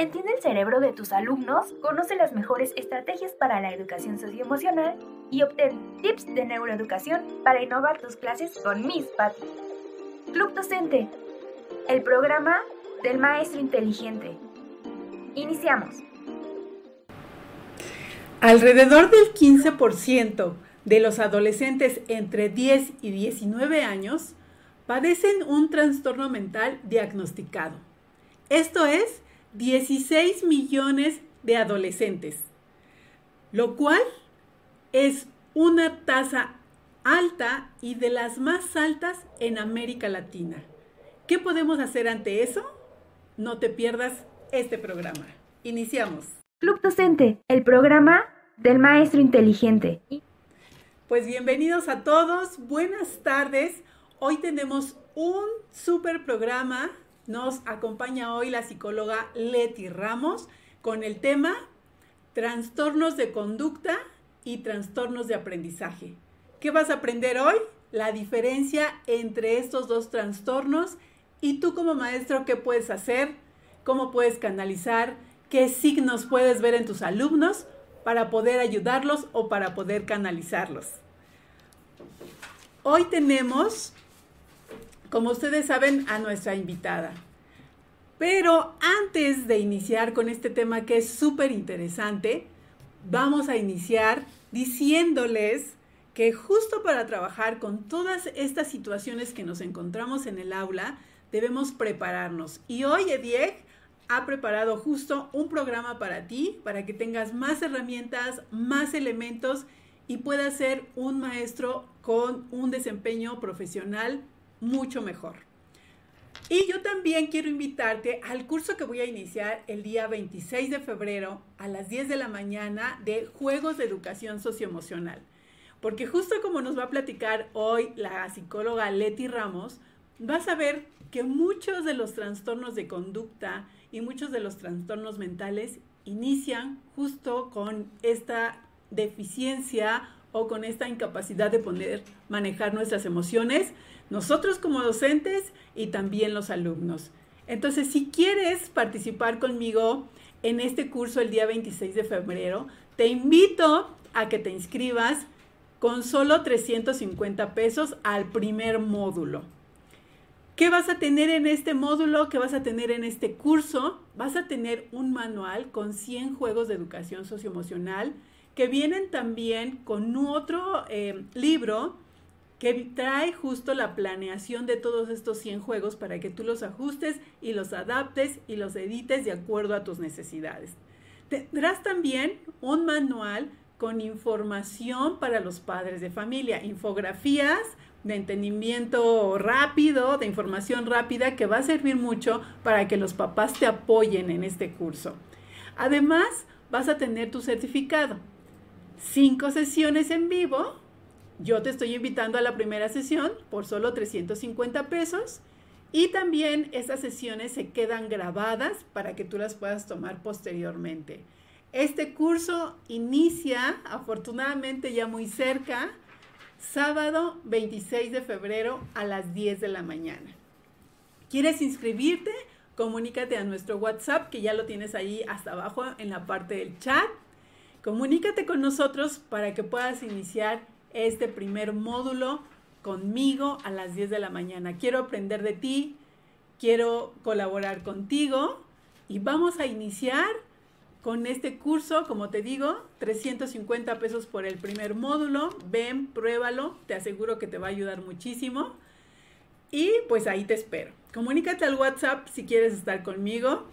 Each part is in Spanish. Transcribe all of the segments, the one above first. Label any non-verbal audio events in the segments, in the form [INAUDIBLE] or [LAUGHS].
Entiende el cerebro de tus alumnos, conoce las mejores estrategias para la educación socioemocional y obtén tips de neuroeducación para innovar tus clases con Miss Patty. Club Docente, el programa del maestro inteligente. Iniciamos. Alrededor del 15% de los adolescentes entre 10 y 19 años padecen un trastorno mental diagnosticado. Esto es 16 millones de adolescentes, lo cual es una tasa alta y de las más altas en América Latina. ¿Qué podemos hacer ante eso? No te pierdas este programa. Iniciamos. Club Docente, el programa del maestro inteligente. Pues bienvenidos a todos, buenas tardes. Hoy tenemos un super programa nos acompaña hoy la psicóloga Leti Ramos con el tema trastornos de conducta y trastornos de aprendizaje. ¿Qué vas a aprender hoy? La diferencia entre estos dos trastornos y tú como maestro, ¿qué puedes hacer? ¿Cómo puedes canalizar? ¿Qué signos puedes ver en tus alumnos para poder ayudarlos o para poder canalizarlos? Hoy tenemos como ustedes saben, a nuestra invitada. Pero antes de iniciar con este tema que es súper interesante, vamos a iniciar diciéndoles que justo para trabajar con todas estas situaciones que nos encontramos en el aula, debemos prepararnos. Y hoy Edieg ha preparado justo un programa para ti, para que tengas más herramientas, más elementos y puedas ser un maestro con un desempeño profesional mucho mejor. Y yo también quiero invitarte al curso que voy a iniciar el día 26 de febrero a las 10 de la mañana de Juegos de Educación Socioemocional. Porque justo como nos va a platicar hoy la psicóloga Leti Ramos, vas a ver que muchos de los trastornos de conducta y muchos de los trastornos mentales inician justo con esta deficiencia o con esta incapacidad de poder manejar nuestras emociones, nosotros como docentes y también los alumnos. Entonces, si quieres participar conmigo en este curso el día 26 de febrero, te invito a que te inscribas con solo 350 pesos al primer módulo. ¿Qué vas a tener en este módulo? ¿Qué vas a tener en este curso? Vas a tener un manual con 100 juegos de educación socioemocional que vienen también con otro eh, libro que trae justo la planeación de todos estos 100 juegos para que tú los ajustes y los adaptes y los edites de acuerdo a tus necesidades. Tendrás también un manual con información para los padres de familia, infografías de entendimiento rápido, de información rápida que va a servir mucho para que los papás te apoyen en este curso. Además, vas a tener tu certificado. Cinco sesiones en vivo yo te estoy invitando a la primera sesión por solo 350 pesos y también estas sesiones se quedan grabadas para que tú las puedas tomar posteriormente. Este curso inicia afortunadamente ya muy cerca, sábado 26 de febrero a las 10 de la mañana. ¿Quieres inscribirte? Comunícate a nuestro WhatsApp que ya lo tienes ahí hasta abajo en la parte del chat. Comunícate con nosotros para que puedas iniciar este primer módulo conmigo a las 10 de la mañana. Quiero aprender de ti, quiero colaborar contigo y vamos a iniciar con este curso, como te digo, 350 pesos por el primer módulo. Ven, pruébalo, te aseguro que te va a ayudar muchísimo. Y pues ahí te espero. Comunícate al WhatsApp si quieres estar conmigo.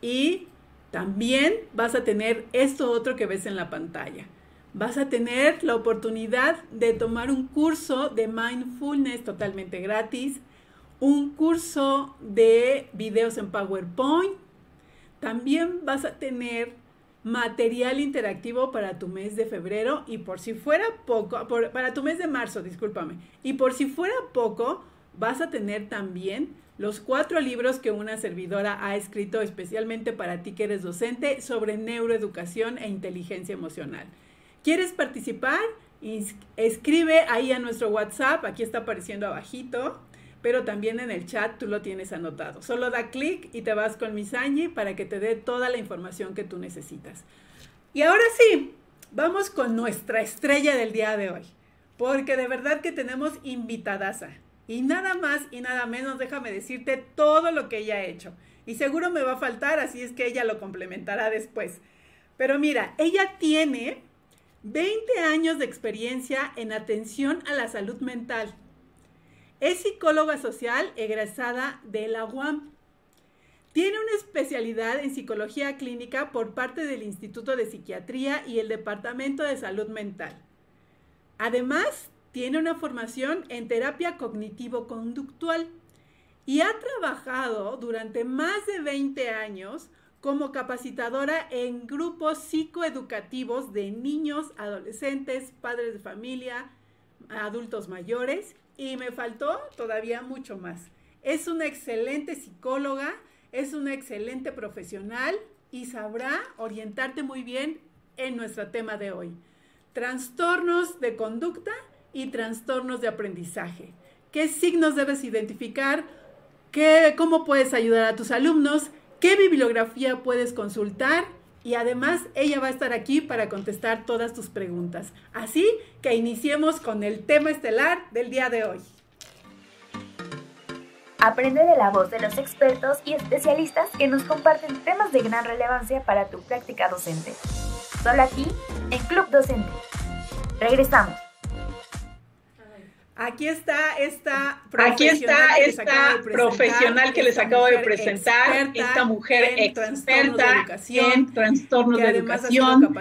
Y también vas a tener esto otro que ves en la pantalla vas a tener la oportunidad de tomar un curso de mindfulness totalmente gratis, un curso de videos en PowerPoint. También vas a tener material interactivo para tu mes de febrero y por si fuera poco, para tu mes de marzo, discúlpame. Y por si fuera poco, vas a tener también los cuatro libros que una servidora ha escrito especialmente para ti que eres docente sobre neuroeducación e inteligencia emocional. ¿Quieres participar? Escribe ahí a nuestro WhatsApp, aquí está apareciendo abajito, pero también en el chat tú lo tienes anotado. Solo da clic y te vas con Miss Angie para que te dé toda la información que tú necesitas. Y ahora sí, vamos con nuestra estrella del día de hoy, porque de verdad que tenemos invitadaza. Y nada más y nada menos, déjame decirte todo lo que ella ha hecho. Y seguro me va a faltar, así es que ella lo complementará después. Pero mira, ella tiene 20 años de experiencia en atención a la salud mental. Es psicóloga social egresada de la UAM. Tiene una especialidad en psicología clínica por parte del Instituto de Psiquiatría y el Departamento de Salud Mental. Además, tiene una formación en terapia cognitivo-conductual y ha trabajado durante más de 20 años como capacitadora en grupos psicoeducativos de niños, adolescentes, padres de familia, adultos mayores y me faltó todavía mucho más. Es una excelente psicóloga, es una excelente profesional y sabrá orientarte muy bien en nuestro tema de hoy. Trastornos de conducta y trastornos de aprendizaje. ¿Qué signos debes identificar? ¿Qué, ¿Cómo puedes ayudar a tus alumnos? ¿Qué bibliografía puedes consultar? Y además ella va a estar aquí para contestar todas tus preguntas. Así que iniciemos con el tema estelar del día de hoy. Aprende de la voz de los expertos y especialistas que nos comparten temas de gran relevancia para tu práctica docente. Solo aquí, en Club Docente. Regresamos. Aquí está esta Aquí está esta profesional que les acabo de presentar, esta mujer experta en trastornos de educación,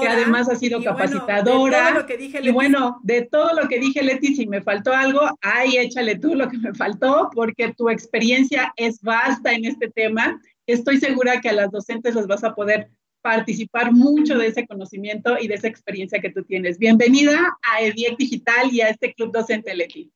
que además ha sido capacitadora. y bueno, de todo lo que dije, Leti, si me faltó algo, ahí échale tú lo que me faltó, porque tu experiencia es vasta en este tema. Estoy segura que a las docentes les vas a poder participar mucho de ese conocimiento y de esa experiencia que tú tienes. Bienvenida a EDIEC Digital y a este Club Docente Leti.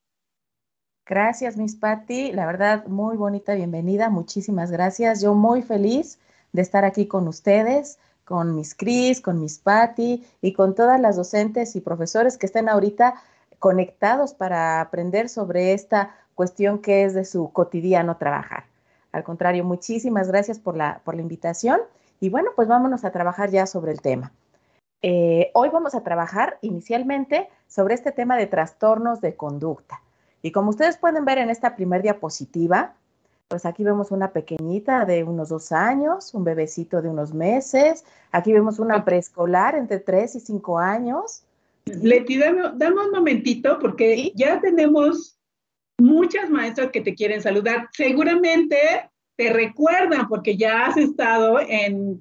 Gracias, Miss Patty. La verdad, muy bonita bienvenida. Muchísimas gracias. Yo muy feliz de estar aquí con ustedes, con Miss Cris, con Miss Patty y con todas las docentes y profesores que estén ahorita conectados para aprender sobre esta cuestión que es de su cotidiano trabajar. Al contrario, muchísimas gracias por la, por la invitación y bueno, pues vámonos a trabajar ya sobre el tema. Eh, hoy vamos a trabajar inicialmente sobre este tema de trastornos de conducta. Y como ustedes pueden ver en esta primer diapositiva, pues aquí vemos una pequeñita de unos dos años, un bebecito de unos meses, aquí vemos una preescolar entre tres y cinco años. Leti, dame, un momentito porque ya tenemos muchas maestras que te quieren saludar. Seguramente te recuerdan porque ya has estado en,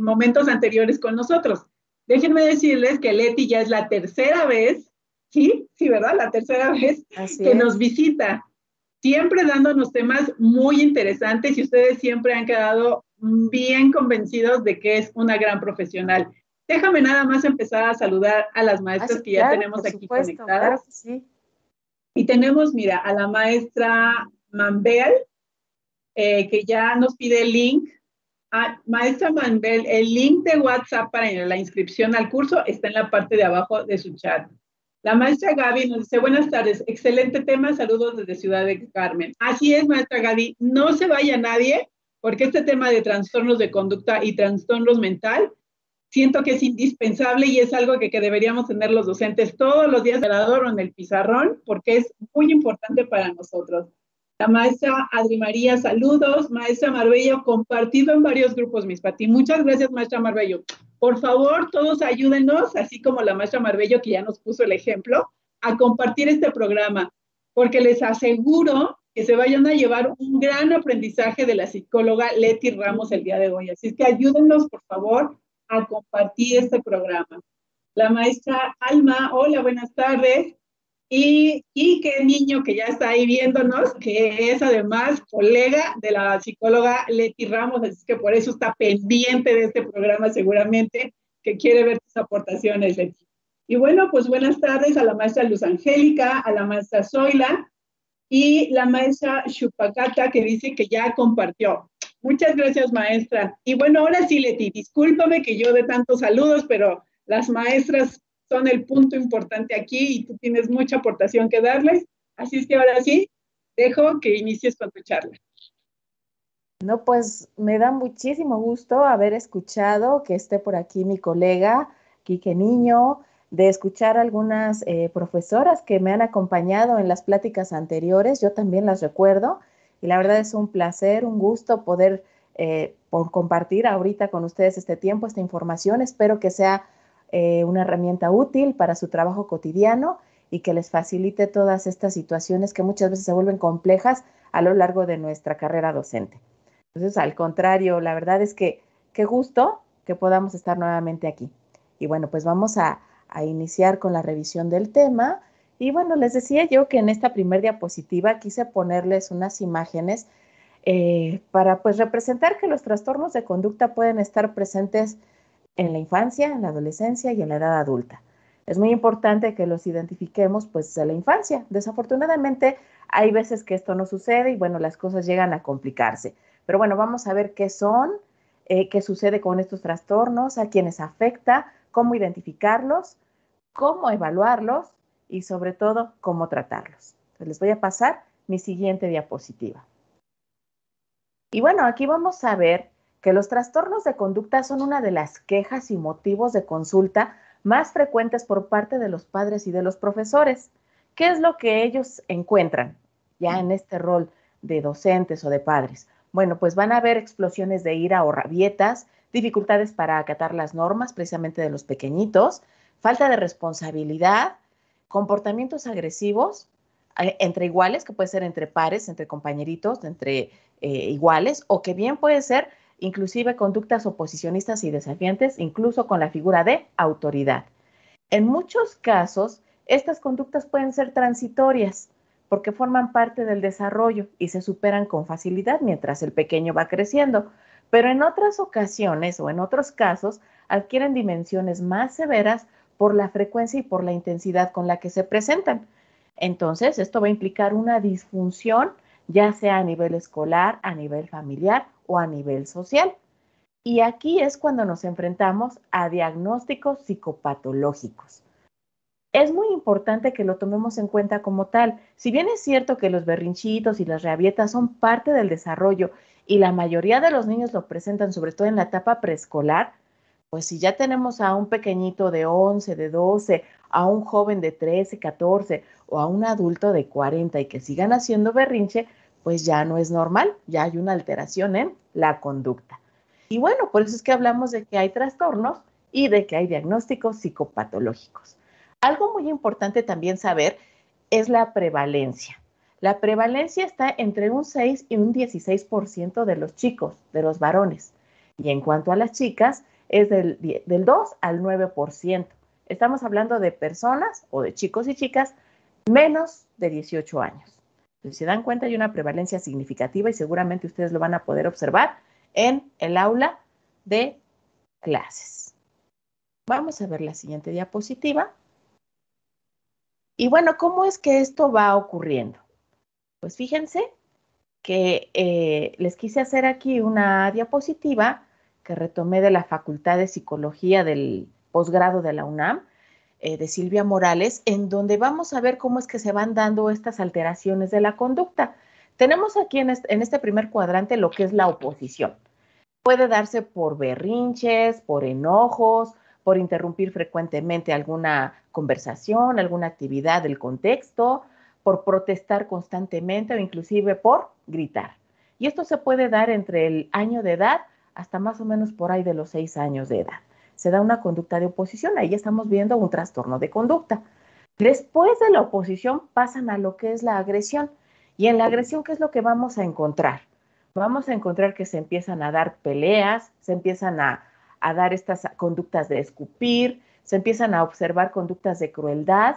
momentos anteriores con nosotros. Déjenme decirles que Leti ya es la tercera vez, sí, sí, ¿verdad? La tercera vez que nos visita, siempre dándonos temas muy interesantes y ustedes siempre han quedado bien convencidos de que es una gran profesional. Déjame nada más empezar a saludar a las maestras ah, que ya tenemos aquí conectadas. sí. Y tenemos, mira, a la maestra Mambel, eh, que ya nos pide el link. Ah, maestra Manbel, el link de WhatsApp para la inscripción al curso está en la parte de abajo de su chat. La maestra Gaby nos dice, buenas tardes, excelente tema, saludos desde Ciudad de Carmen. Así es, maestra Gaby, no se vaya nadie, porque este tema de trastornos de conducta y trastornos mental, siento que es indispensable y es algo que, que deberíamos tener los docentes todos los días en en el pizarrón, porque es muy importante para nosotros. La maestra Adri María, saludos. Maestra Marbello, compartido en varios grupos, mis Pati. Muchas gracias, maestra Marbello. Por favor, todos ayúdenos, así como la maestra Marbello, que ya nos puso el ejemplo, a compartir este programa, porque les aseguro que se vayan a llevar un gran aprendizaje de la psicóloga Leti Ramos el día de hoy. Así que ayúdenos, por favor, a compartir este programa. La maestra Alma, hola, buenas tardes. Y, y qué niño que ya está ahí viéndonos, que es además colega de la psicóloga Leti Ramos, así que por eso está pendiente de este programa seguramente, que quiere ver tus aportaciones, Leti. Y bueno, pues buenas tardes a la maestra Luz Angélica, a la maestra Zoila y la maestra Chupacata que dice que ya compartió. Muchas gracias, maestra. Y bueno, ahora sí, Leti, discúlpame que yo de tantos saludos, pero las maestras son el punto importante aquí y tú tienes mucha aportación que darles. Así es que ahora sí, dejo que inicies con tu charla. No, pues me da muchísimo gusto haber escuchado que esté por aquí mi colega Quique Niño, de escuchar algunas eh, profesoras que me han acompañado en las pláticas anteriores. Yo también las recuerdo y la verdad es un placer, un gusto poder eh, por compartir ahorita con ustedes este tiempo, esta información. Espero que sea eh, una herramienta útil para su trabajo cotidiano y que les facilite todas estas situaciones que muchas veces se vuelven complejas a lo largo de nuestra carrera docente. Entonces, al contrario, la verdad es que qué gusto que podamos estar nuevamente aquí. Y bueno, pues vamos a, iniciar con la revisión del tema. Y bueno, les decía yo que en esta primera diapositiva quise ponerles unas imágenes eh, para pues representar que los trastornos de conducta pueden estar presentes en la infancia, en la adolescencia y en la edad adulta. Es muy importante que los identifiquemos pues desde la infancia. Desafortunadamente hay veces que esto no sucede y bueno, las cosas llegan a complicarse. Pero bueno, vamos a ver qué son, eh, qué sucede con estos trastornos, a quiénes afecta, cómo identificarlos, cómo evaluarlos y sobre todo cómo tratarlos. les voy a pasar mi siguiente diapositiva. Y bueno, aquí vamos a ver que los trastornos de conducta son una de las quejas y motivos de consulta más frecuentes por parte de los padres y de los profesores. ¿Qué es lo que ellos encuentran ya en este rol de docentes o de padres? Bueno, pues van a haber explosiones de ira o rabietas, dificultades para acatar las normas precisamente de los pequeñitos, falta de responsabilidad, comportamientos agresivos eh, entre iguales, que puede ser entre pares, entre compañeritos, entre eh, iguales, o que bien puede ser inclusive conductas oposicionistas y desafiantes, incluso con la figura de autoridad. En muchos casos, estas conductas pueden ser transitorias porque forman parte del desarrollo y se superan con facilidad mientras el pequeño va creciendo, pero en otras ocasiones o en otros casos adquieren dimensiones más severas por la frecuencia y por la intensidad con la que se presentan. Entonces, esto va a implicar una disfunción, ya sea a nivel escolar, a nivel familiar o a nivel social. Y aquí es cuando nos enfrentamos a diagnósticos psicopatológicos. Es muy importante que lo tomemos en cuenta como tal. Si bien es cierto que los berrinchitos y las rabietas son parte del desarrollo y la mayoría de los niños lo presentan sobre todo en la etapa preescolar, pues si ya tenemos a un pequeñito de 11, de 12, a un joven de 13, 14 o a un adulto de 40 y que sigan haciendo berrinche, pues ya no es normal, ya hay una alteración en la conducta. Y bueno, por eso es que hablamos de que hay trastornos y de que hay diagnósticos psicopatológicos. Algo muy importante también saber es la prevalencia. La prevalencia está entre un 6 y un 16% de los chicos, de los varones. Y en cuanto a las chicas, es del, del 2 al 9%. Estamos hablando de personas o de chicos y chicas menos de 18 años. Si se dan cuenta, hay una prevalencia significativa y seguramente ustedes lo van a poder observar en el aula de clases. Vamos a ver la siguiente diapositiva. Y bueno, ¿cómo es que esto va ocurriendo? Pues fíjense que eh, les quise hacer aquí una diapositiva que retomé de la Facultad de Psicología del posgrado de la UNAM eh, de Silvia Morales, en donde vamos a ver cómo es que se van dando estas alteraciones de la conducta. Tenemos aquí en este, primer cuadrante lo que es la oposición. Puede darse por berrinches, por enojos, por interrumpir frecuentemente alguna conversación, alguna actividad del contexto, por protestar constantemente o inclusive por gritar. Y esto se puede dar entre el año de edad hasta más o menos por ahí de los seis años de edad se da una conducta de oposición. Ahí estamos viendo un trastorno de conducta. Después de la oposición pasan a lo que es la agresión. Y en la agresión, ¿qué es lo que vamos a encontrar? Vamos a encontrar que se empiezan a dar peleas, se empiezan a, dar estas conductas de escupir, se empiezan a observar conductas de crueldad.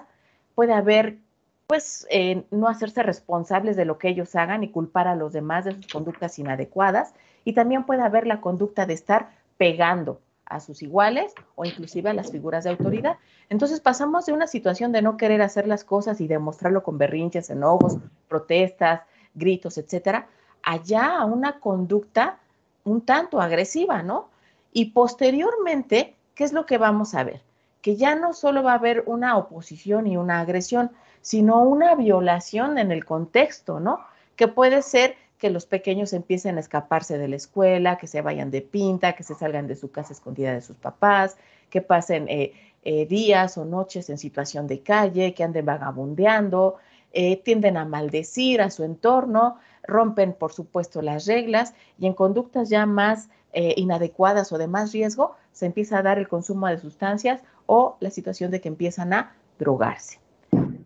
Puede haber, pues, eh, no hacerse responsables de lo que ellos hagan y culpar a los demás de sus conductas inadecuadas. Y también puede haber la conducta de estar pegando, a sus iguales o inclusive a las figuras de autoridad. Entonces pasamos de una situación de no querer hacer las cosas y demostrarlo con berrinches, enojos, protestas, gritos, etcétera, allá a una conducta un tanto agresiva, ¿no? Y posteriormente, ¿qué es lo que vamos a ver? Que ya no solo va a haber una oposición y una agresión, sino una violación en el contexto, ¿no? que puede ser que los pequeños empiecen a escaparse de la escuela, que se vayan de pinta, que se salgan de su casa escondida de sus papás, que pasen eh, eh, días o noches en situación de calle, que anden vagabundeando, eh, tienden a maldecir a su entorno, rompen, por supuesto, las reglas y en conductas ya más inadecuadas o de más riesgo se empieza a dar el consumo de sustancias o la situación de que empiezan a drogarse.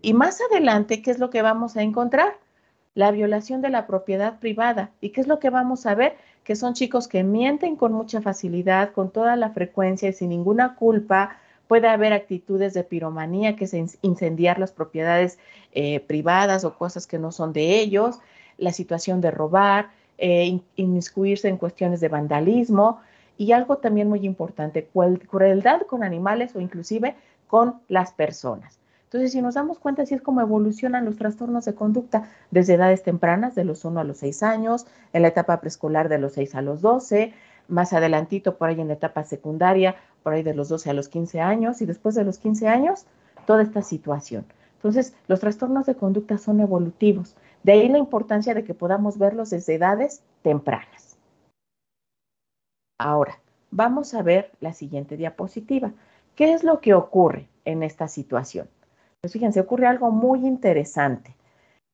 Y más adelante, ¿qué es lo que vamos a encontrar? La violación de la propiedad privada. ¿Y qué es lo que vamos a ver? Que son chicos que mienten con mucha facilidad, con toda la frecuencia y sin ninguna culpa. Puede haber actitudes de piromanía, que es incendiar las propiedades eh, privadas o cosas que no son de ellos, la situación de robar, eh, inmiscuirse en cuestiones de vandalismo y algo también muy importante, crueldad con animales o inclusive con las personas. Entonces, si nos damos cuenta, así es como evolucionan los trastornos de conducta desde edades tempranas, de los 1 a los 6 años, en la etapa preescolar de los 6 a los 12, más adelantito por ahí en la etapa secundaria, por ahí de los 12 a los 15 años, y después de los 15 años, toda esta situación. Entonces, los trastornos de conducta son evolutivos. De ahí la importancia de que podamos verlos desde edades tempranas. Ahora, vamos a ver la siguiente diapositiva. ¿Qué es lo que ocurre en esta situación? Pues fíjense, ocurre algo muy interesante.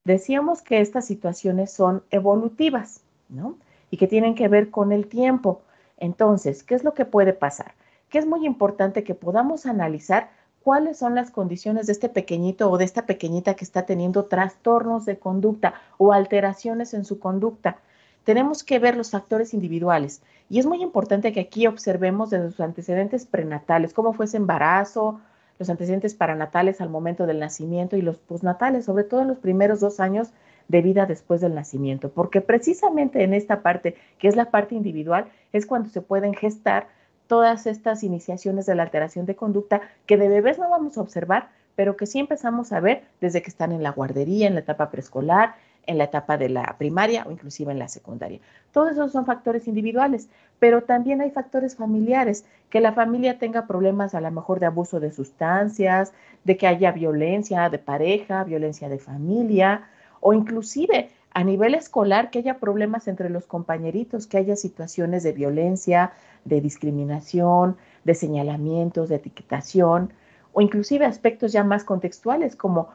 Decíamos que estas situaciones son evolutivas, ¿no? Y que tienen que ver con el tiempo. Entonces, ¿qué es lo que puede pasar? Que es muy importante que podamos analizar cuáles son las condiciones de este pequeñito o de esta pequeñita que está teniendo trastornos de conducta o alteraciones en su conducta. Tenemos que ver los factores individuales y es muy importante que aquí observemos de sus antecedentes prenatales, cómo fue ese embarazo, los antecedentes paranatales al momento del nacimiento y los postnatales, sobre todo en los primeros dos años de vida después del nacimiento, porque precisamente en esta parte, que es la parte individual, es cuando se pueden gestar todas estas iniciaciones de la alteración de conducta que de bebés no vamos a observar, pero que sí empezamos a ver desde que están en la guardería, en la etapa preescolar, en la etapa de la primaria o inclusive en la secundaria. Todos esos son factores individuales, pero también hay factores familiares, que la familia tenga problemas a lo mejor de abuso de sustancias, de que haya violencia de pareja, violencia de familia o inclusive a nivel escolar que haya problemas entre los compañeritos, que haya situaciones de violencia, de discriminación, de señalamientos, de etiquetación o inclusive aspectos ya más contextuales como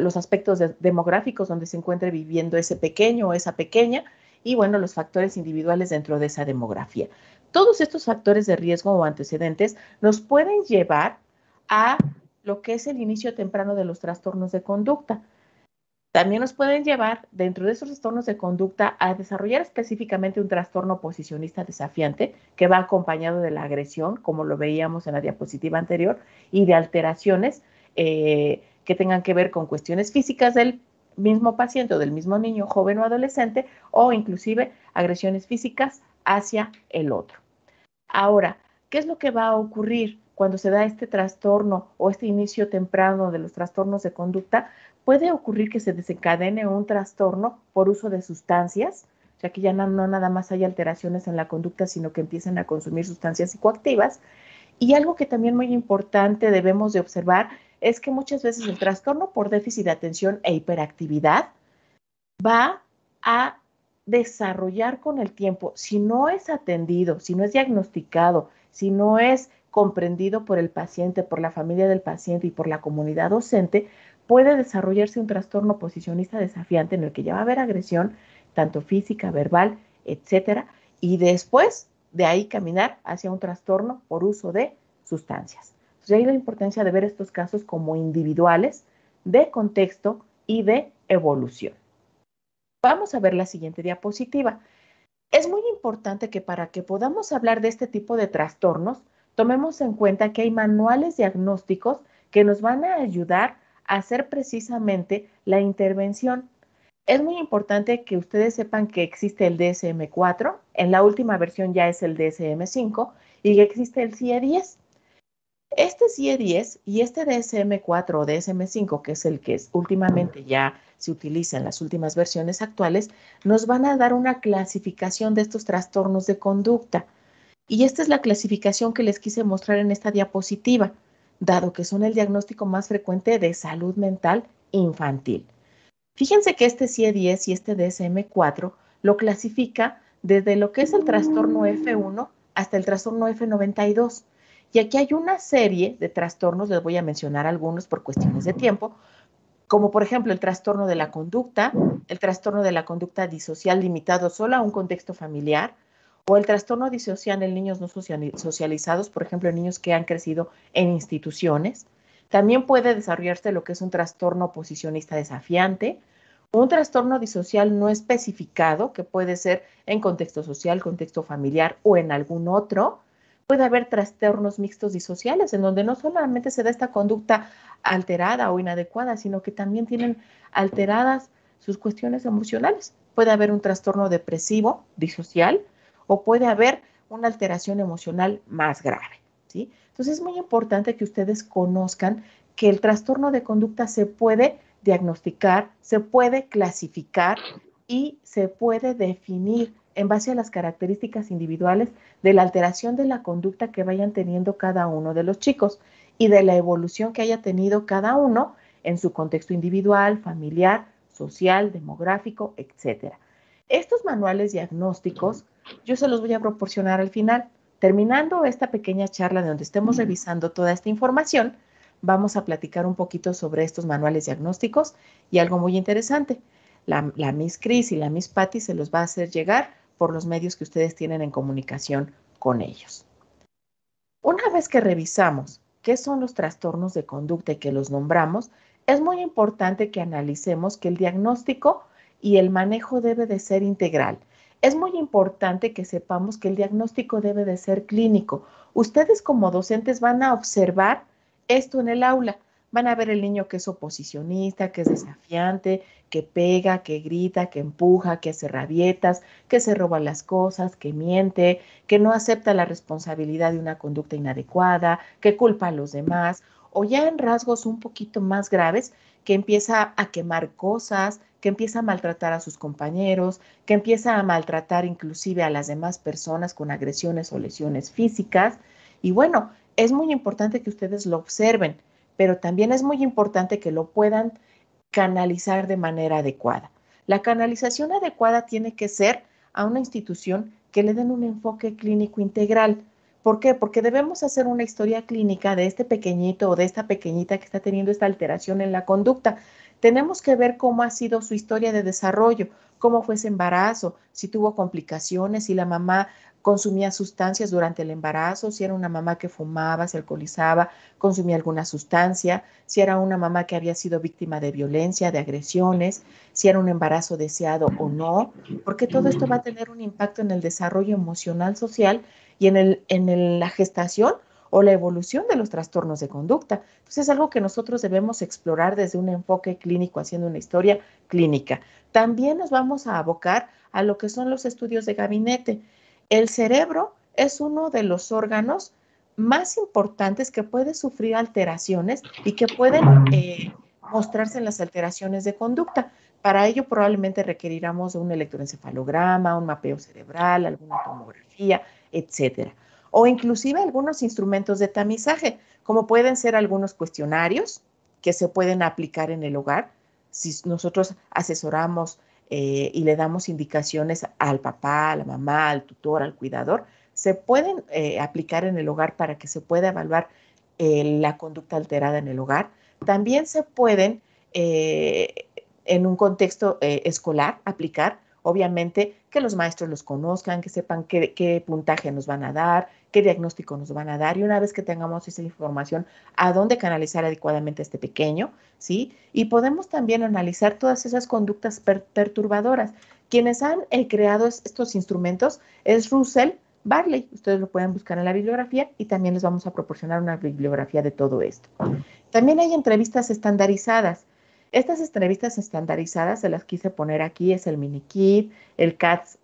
los aspectos demográficos donde se encuentre viviendo ese pequeño o esa pequeña y bueno, los factores individuales dentro de esa demografía. Todos estos factores de riesgo o antecedentes nos pueden llevar a lo que es el inicio temprano de los trastornos de conducta. También nos pueden llevar, dentro de esos trastornos de conducta, a desarrollar específicamente un trastorno posicionista desafiante que va acompañado de la agresión, como lo veíamos en la diapositiva anterior, y de alteraciones eh, que tengan que ver con cuestiones físicas del mismo paciente o del mismo niño, joven o adolescente, o inclusive agresiones físicas hacia el otro. Ahora, ¿qué es lo que va a ocurrir cuando se da este trastorno o este inicio temprano de los trastornos de conducta? Puede ocurrir que se desencadene un trastorno por uso de sustancias, ya que ya no, no nada más hay alteraciones en la conducta, sino que empiezan a consumir sustancias psicoactivas. Y algo que también muy importante debemos de observar es que muchas veces el trastorno por déficit de atención e hiperactividad va a desarrollar con el tiempo, si no es atendido, si no es diagnosticado, si no es comprendido por el paciente, por la familia del paciente y por la comunidad docente, puede desarrollarse un trastorno posicionista desafiante en el que ya va a haber agresión, tanto física, verbal, etcétera, y después de ahí caminar hacia un trastorno por uso de sustancias. Entonces, ahí la importancia de ver estos casos como individuales, de contexto y de evolución. Vamos a ver la siguiente diapositiva. Es muy importante que para que podamos hablar de este tipo de trastornos, tomemos en cuenta que hay manuales diagnósticos que nos van a ayudar a hacer precisamente la intervención. Es muy importante que ustedes sepan que existe el DSM-4, en la última versión ya es el DSM-5 y que existe el CIE-10. Este CIE10 y este DSM4 o DSM5, que es el que últimamente ya se utiliza en las últimas versiones actuales, nos van a dar una clasificación de estos trastornos de conducta. Y esta es la clasificación que les quise mostrar en esta diapositiva, dado que son el diagnóstico más frecuente de salud mental infantil. Fíjense que este CIE-10 y este DSM-4 lo clasifica desde lo que es el trastorno F1 hasta el trastorno F92. Y aquí hay una serie de trastornos, les voy a mencionar algunos por cuestiones de tiempo, como por ejemplo el trastorno de la conducta, el trastorno de la conducta disocial limitado solo a un contexto familiar, o el trastorno disocial en niños no socializados, por ejemplo, en niños que han crecido en instituciones. También puede desarrollarse lo que es un trastorno oposicionista desafiante, un trastorno disocial no especificado, que puede ser en contexto social, contexto familiar o en algún otro. Puede haber trastornos mixtos disociales, en donde no solamente se da esta conducta alterada o inadecuada, sino que también tienen alteradas sus cuestiones emocionales. Puede haber un trastorno depresivo disocial o puede haber una alteración emocional más grave. ¿sí? Entonces es muy importante que ustedes conozcan que el trastorno de conducta se puede diagnosticar, se puede clasificar y se puede definir en base a las características individuales de la alteración de la conducta que vayan teniendo cada uno de los chicos y de la evolución que haya tenido cada uno en su contexto individual, familiar, social, demográfico, etc. Estos manuales diagnósticos yo se los voy a proporcionar al final. Terminando esta pequeña charla donde estemos revisando toda esta información, vamos a platicar un poquito sobre estos manuales diagnósticos y algo muy interesante. La, Miss Chris y la Miss Patty se los va a hacer llegar por los medios que ustedes tienen en comunicación con ellos. Una vez que revisamos qué son los trastornos de conducta y que los nombramos, es muy importante que analicemos que el diagnóstico y el manejo debe de ser integral. Es muy importante que sepamos que el diagnóstico debe de ser clínico. Ustedes como docentes van a observar esto en el aula. Van a ver el niño que es oposicionista, que es desafiante, que pega, que grita, que empuja, que hace rabietas, que se roba las cosas, que miente, que no acepta la responsabilidad de una conducta inadecuada, que culpa a los demás, o ya en rasgos un poquito más graves, que empieza a quemar cosas, que empieza a maltratar a sus compañeros, que empieza a maltratar inclusive a las demás personas con agresiones o lesiones físicas. Y bueno, es muy importante que ustedes lo observen, pero también es muy importante que lo puedan canalizar de manera adecuada. La canalización adecuada tiene que ser a una institución que le den un enfoque clínico integral. ¿Por qué? Porque debemos hacer una historia clínica de este pequeñito o de esta pequeñita que está teniendo esta alteración en la conducta. Tenemos que ver cómo ha sido su historia de desarrollo, cómo fue ese embarazo, si tuvo complicaciones, si la mamá consumía sustancias durante el embarazo, si era una mamá que fumaba, se alcoholizaba, consumía alguna sustancia, si era una mamá que había sido víctima de violencia, de agresiones, si era un embarazo deseado o no, porque todo esto va a tener un impacto en el desarrollo emocional, social y en, el, en la gestación o la evolución de los trastornos de conducta. Entonces es algo que nosotros debemos explorar desde un enfoque clínico, haciendo una historia clínica. También nos vamos a abocar a lo que son los estudios de gabinete. El cerebro es uno de los órganos más importantes que puede sufrir alteraciones y que pueden eh, mostrarse en las alteraciones de conducta. Para ello probablemente requeriramos un electroencefalograma, un mapeo cerebral, alguna tomografía, etcétera. O inclusive algunos instrumentos de tamizaje, como pueden ser algunos cuestionarios que se pueden aplicar en el hogar. Si nosotros asesoramos eh, y le damos indicaciones al papá, a la mamá, al tutor, al cuidador, se pueden eh, aplicar en el hogar para que se pueda evaluar eh, la conducta alterada en el hogar. También se pueden, en un contexto escolar, aplicar Obviamente que los maestros los conozcan, que sepan qué, puntaje nos van a dar, qué diagnóstico nos van a dar y una vez que tengamos esa información, a dónde canalizar adecuadamente este pequeño, ¿sí? Y podemos también analizar todas esas conductas perturbadoras. Quienes han eh, creado estos instrumentos es Russell Barley. Ustedes lo pueden buscar en la bibliografía y también les vamos a proporcionar una bibliografía de todo esto. También hay entrevistas estandarizadas. Estas entrevistas estandarizadas se las quise poner aquí, es el MiniKit, el CATS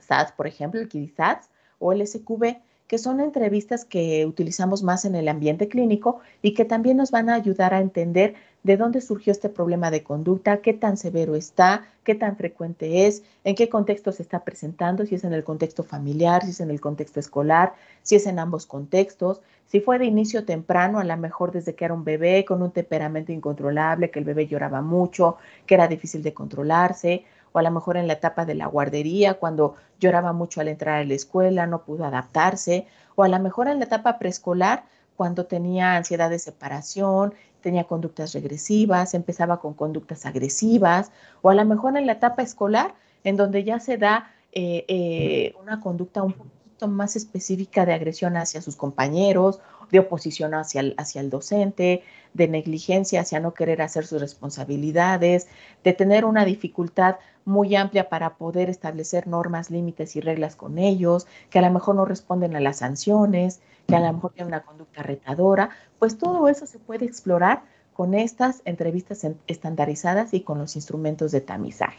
SATS, por ejemplo, el KIDISATS o el SQB, que son entrevistas que utilizamos más en el ambiente clínico y que también nos van a ayudar a entender de dónde surgió este problema de conducta, qué tan severo está, qué tan frecuente es, en qué contexto se está presentando, si es en el contexto familiar, si es en el contexto escolar, si es en ambos contextos, si fue de inicio temprano, a lo mejor desde que era un bebé con un temperamento incontrolable, que el bebé lloraba mucho, que era difícil de controlarse, o a lo mejor en la etapa de la guardería, cuando lloraba mucho al entrar a la escuela, no pudo adaptarse, o a lo mejor en la etapa preescolar, cuando tenía ansiedad de separación, tenía conductas regresivas, empezaba con conductas agresivas, o a lo mejor en la etapa escolar, en donde ya se da eh, eh, una conducta un poquito más específica de agresión hacia sus compañeros, de oposición hacia el, hacia el docente, de negligencia hacia no querer hacer sus responsabilidades, de tener una dificultad muy amplia para poder establecer normas, límites y reglas con ellos, que a lo mejor no responden a las sanciones, que a lo mejor tienen una conducta retadora, pues todo eso se puede explorar con estas entrevistas estandarizadas y con los instrumentos de tamizaje.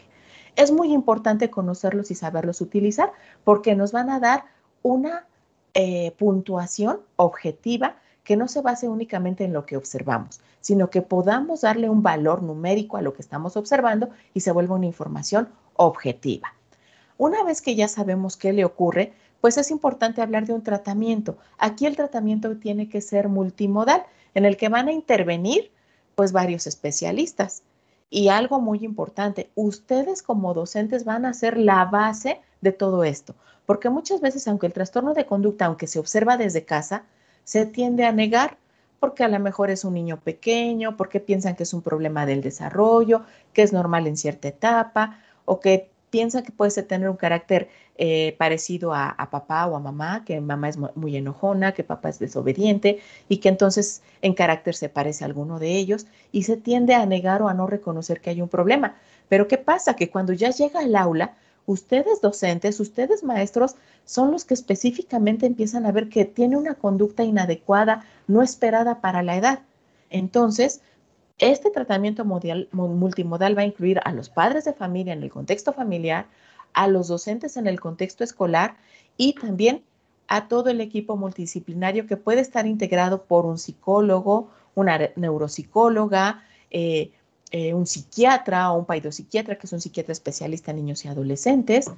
Es muy importante conocerlos y saberlos utilizar porque nos van a dar una eh, puntuación objetiva que no se base únicamente en lo que observamos, sino que podamos darle un valor numérico a lo que estamos observando y se vuelva una información objetiva. Una vez que ya sabemos qué le ocurre, pues es importante hablar de un tratamiento. Aquí el tratamiento tiene que ser multimodal, en el que van a intervenir pues varios especialistas. Y algo muy importante, ustedes como docentes van a ser la base de todo esto, porque muchas veces, aunque el trastorno de conducta, aunque se observa desde casa, se tiende a negar porque a lo mejor es un niño pequeño, porque piensan que es un problema del desarrollo, que es normal en cierta etapa, o que piensan que puede tener un carácter eh, parecido a, papá o a mamá, que mamá es muy enojona, que papá es desobediente y que entonces en carácter se parece a alguno de ellos y se tiende a negar o a no reconocer que hay un problema. Pero ¿qué pasa? Que cuando ya llega al aula, ustedes docentes, ustedes maestros, son los que específicamente empiezan a ver que tiene una conducta inadecuada, no esperada para la edad. Entonces, este tratamiento multimodal va a incluir a los padres de familia en el contexto familiar, a los docentes en el contexto escolar y también a todo el equipo multidisciplinario que puede estar integrado por un psicólogo, una neuropsicóloga, eh, eh, un psiquiatra o un paidopsiquiatra, que es un psiquiatra especialista en niños y adolescentes.